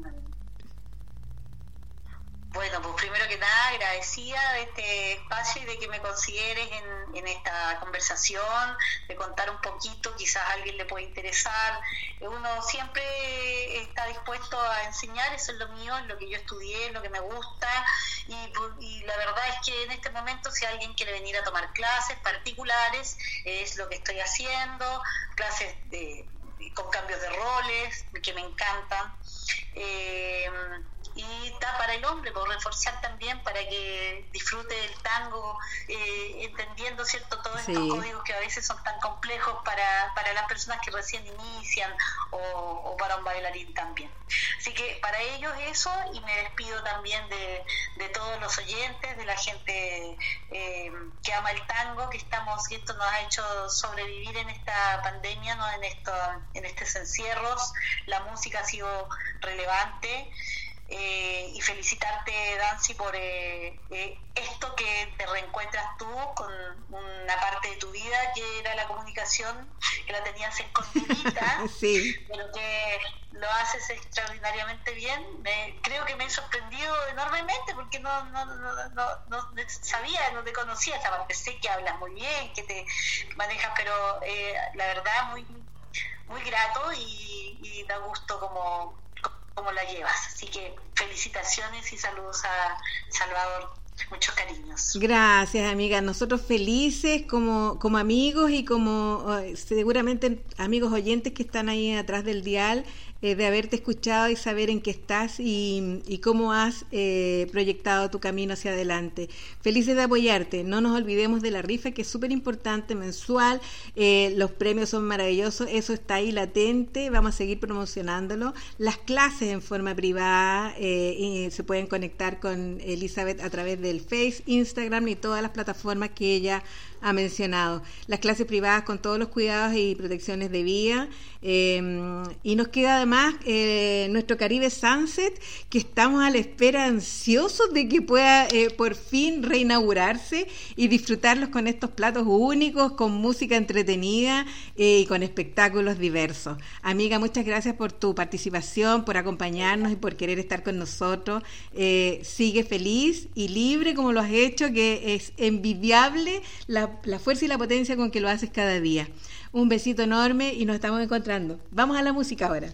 Bueno, pues primero que nada, agradecida de este espacio y de que me consideres en, esta conversación, de contar un poquito, quizás a alguien le puede interesar. Uno siempre está dispuesto a enseñar, eso es lo mío, es lo que yo estudié, lo que me gusta. Y, y la verdad es que en este momento, si alguien quiere venir a tomar clases particulares, es lo que estoy haciendo, clases de, con cambios de roles, que me encantan. Eh, y está para el hombre, por reforzar también para que disfrute del tango, eh, entendiendo cierto todos estos códigos que a veces son tan complejos para, para las personas que recién inician o, para un bailarín también. Así que para ellos eso y me despido también de, de todos los oyentes, de la gente eh, que ama el tango, que estamos, y esto nos ha hecho sobrevivir en esta pandemia, ¿no? en, esto, en estos encierros, la música ha sido relevante. Eh, y felicitarte, Dancy, por eh, eh, esto que te reencuentras tú con una parte de tu vida que era la comunicación, que la tenías escondidita, pero que lo haces extraordinariamente bien. creo que me he sorprendido enormemente porque no, no, no, no, sabía, no te conocía esa parte. Sé que hablas muy bien, que te manejas, pero la verdad, muy, muy grato y, y da gusto como cómo la llevas. Así que felicitaciones y saludos a Salvador. Muchos cariños. Gracias, amiga. Nosotros felices como, como amigos y como eh, seguramente amigos oyentes que están ahí atrás del dial eh, de haberte escuchado y saber en qué estás y, cómo has eh, proyectado tu camino hacia adelante. Felices de apoyarte. No nos olvidemos de la rifa que es súper importante, mensual. Eh, los premios son maravillosos. Eso está ahí latente. Vamos a seguir promocionándolo. Las clases en forma privada y se pueden conectar con Elizabeth a través del Face, Instagram y todas las plataformas que ella ha mencionado. Las clases privadas con todos los cuidados y protecciones de vía. Em, y nos queda además eh, nuestro Caribe Sunset, que estamos a la espera ansiosos de que pueda eh, por fin reinaugurarse y disfrutarlos con estos platos únicos, con música entretenida eh, y con espectáculos diversos. Amiga, muchas gracias por tu participación, por acompañarnos y por querer estar con nosotros. sigue feliz y libre como lo has hecho, que es envidiable la la, fuerza y la potencia con que lo haces cada día. Un besito enorme y nos estamos encontrando. Vamos a la música ahora.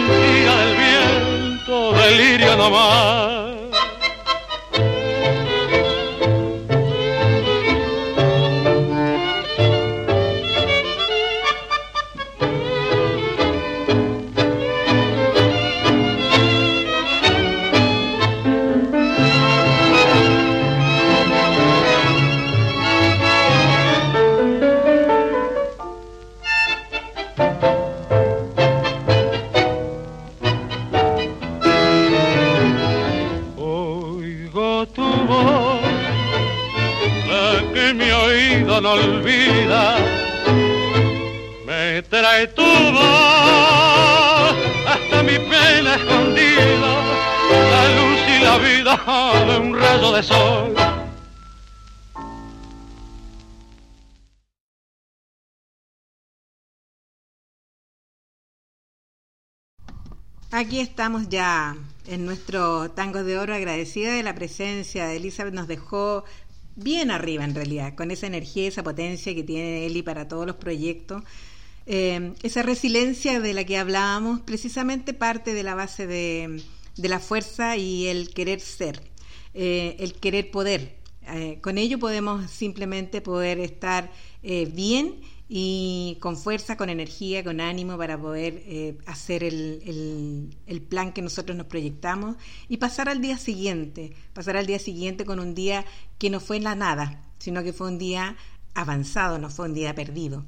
Mentira del viento, delirio nomás. Aquí estamos ya en nuestro tango de oro, agradecida de la presencia de Elizabeth, nos dejó bien arriba en realidad, con esa energía, esa potencia que tiene Eli para todos los proyectos. Eh, esa resiliencia de la que hablábamos, precisamente parte de la base de, la fuerza y el querer ser, eh, el querer poder. Eh, con ello podemos simplemente poder estar bien y con fuerza, con energía, con ánimo para poder eh, hacer el, el, el, plan que nosotros nos proyectamos y pasar al día siguiente, pasar al día siguiente con un día que no fue en la nada, sino que fue un día avanzado, no fue un día perdido.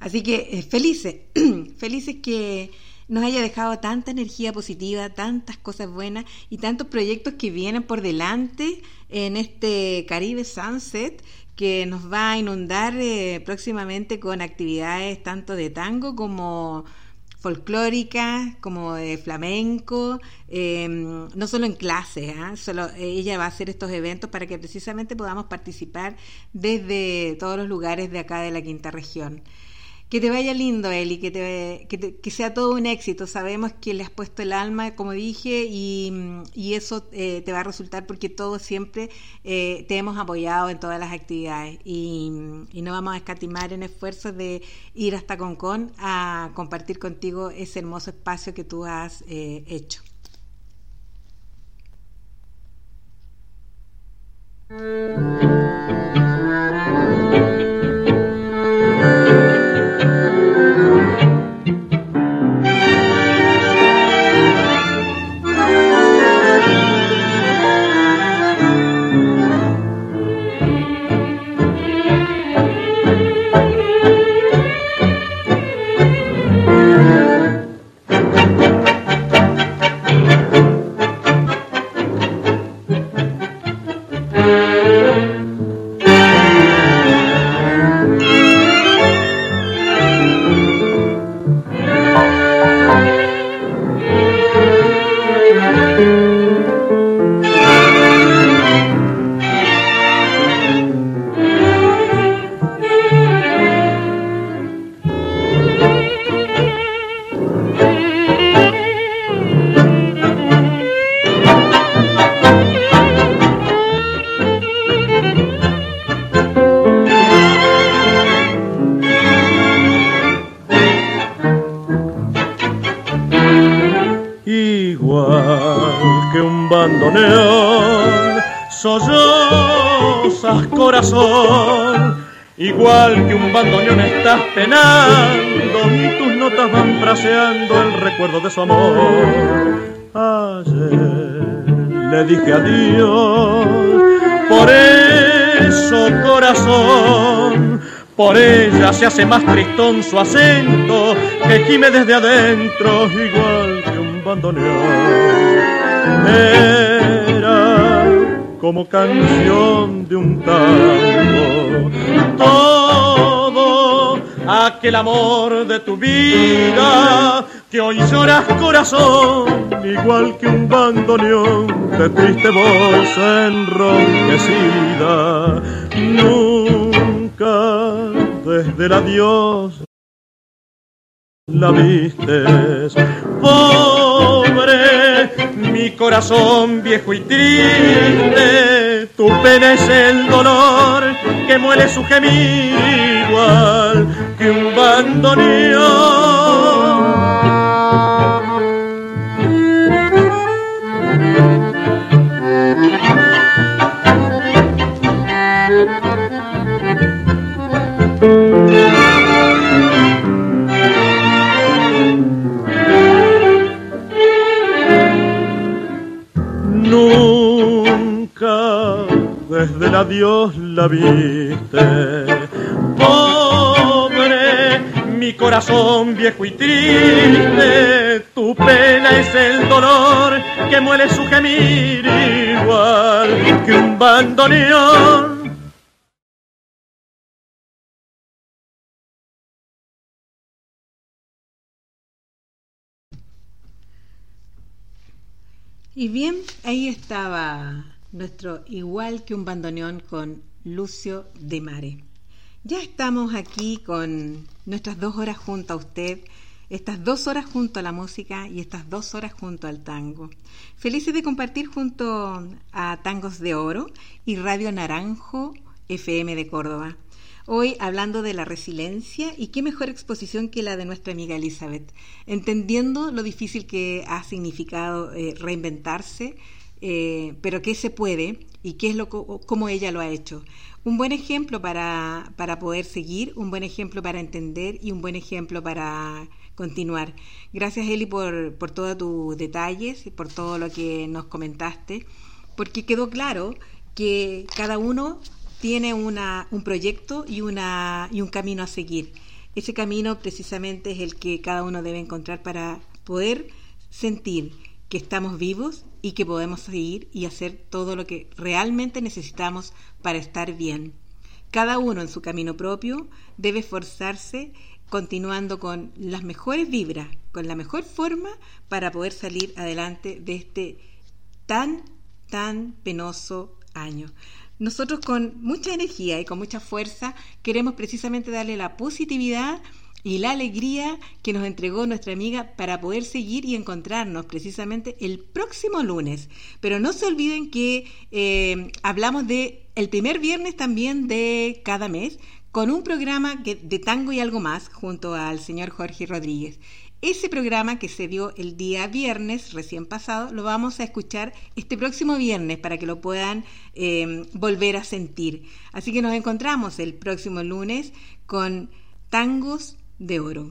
Así que eh, felices, felices que nos haya dejado tanta energía positiva, tantas cosas buenas y tantos proyectos que vienen por delante en este Caribe Sunset que nos va a inundar eh, próximamente con actividades tanto de tango como folclóricas, como de flamenco, eh, no solo en clases, ¿eh? solo ella va a hacer estos eventos para que precisamente podamos participar desde todos los lugares de acá de la quinta región. Que te vaya lindo, Eli, que, te, que, sea todo un éxito. Sabemos que le has puesto el alma, como dije, y, y eso eh, te va a resultar porque todos siempre eh, te hemos apoyado en todas las actividades y, y, no vamos a escatimar en esfuerzos de ir hasta Concón a compartir contigo ese hermoso espacio que tú has eh, hecho. Corazón. Igual que un bandoneón estás penando y tus notas van fraseando el recuerdo de su amor. Ayer le dije adiós Por eso, corazón, por ella se hace más tristón su acento que gime desde adentro, igual que un bandoneón. Como canción de un tango. Todo aquel amor de tu vida que hoy lloras corazón, igual que un bandoneón de triste voz enronquecida. Nunca desde el adiós la vistes, pobre, mi corazón viejo y triste, tu pena es el dolor que muele su gemir igual que un bandoneón. Desde el adiós la viste. Pobre, mi corazón viejo y triste, tu pena es el dolor que muele su gemir igual que un bandoneón. Y bien, ahí estaba nuestro igual que un bandoneón con Lucio de Mare. Ya estamos aquí con nuestras dos horas junto a usted, estas dos horas junto a la música y estas dos horas junto al tango. Felices de compartir junto a Tangos de Oro y Radio Naranjo FM de Córdoba. Hoy hablando de la resiliencia y qué mejor exposición que la de nuestra amiga Elizabeth, entendiendo lo difícil que ha significado eh, reinventarse, eh, pero qué se puede y qué es lo cómo ella lo ha hecho. Un buen ejemplo para, para poder seguir, un buen ejemplo para entender y un buen ejemplo para continuar. Gracias Eli por, por todos tus detalles, por todo lo que nos comentaste, porque quedó claro que cada uno tiene una, un proyecto y, una, y un camino a seguir. Ese camino precisamente es el que cada uno debe encontrar para poder sentir que estamos vivos y que podemos seguir y hacer todo lo que realmente necesitamos para estar bien. Cada uno en su camino propio debe esforzarse continuando con las mejores vibras, con la mejor forma para poder salir adelante de este tan, tan penoso año nosotros con mucha energía y con mucha fuerza queremos precisamente darle la positividad y la alegría que nos entregó nuestra amiga para poder seguir y encontrarnos precisamente el próximo lunes. Pero no se olviden que eh, hablamos de el primer viernes también de cada mes con un programa de tango y algo más junto al señor Jorge Rodríguez. Ese programa que se dio el día viernes recién pasado lo vamos a escuchar este próximo viernes para que lo puedan eh, volver a sentir. Así que nos encontramos el próximo lunes con Tangos de Oro.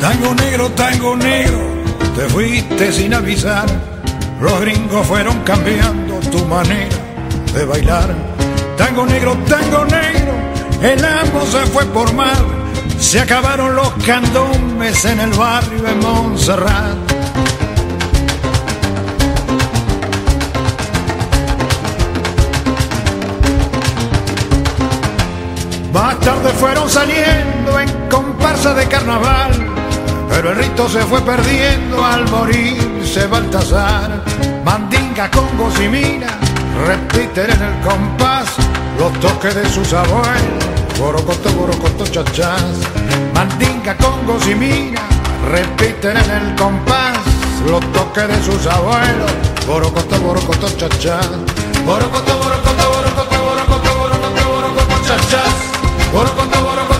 Tango negro, tango negro, te fuiste sin avisar. Los gringos fueron cambiando tu manera de bailar. Tango negro, tango negro, el amo se fue por mar. Se acabaron los candombes en el barrio de Montserrat. Más tarde fueron saliendo en comparsa de carnaval pero el rito se fue perdiendo al morirse Baltasar. Mandinga, congos y mina en el compás los toques de sus abuelos. Borocoto, borocoto, chachás. Mandinga, congos y mina repiten en el compás los toques de sus abuelos. Borocoto, borocoto, chachás. Borocoto, borocoto, borocoto, borocoto, borocoto, borocoto. Borocoto, borocoto, borocoto,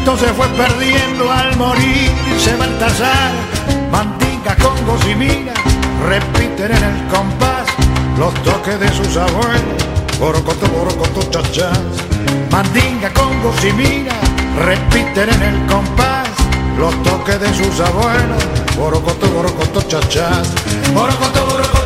Rito se fue perdiendo al morir se Baltasar. Mandinga, congos y repiten en el compás los toques de sus abuelos. Borocoto, borocoto, chachas. Mandinga, congos y mira, repiten en el compás los toques de sus abuelos. Borocoto, borocoto, chachas. Borocoto, borocoto.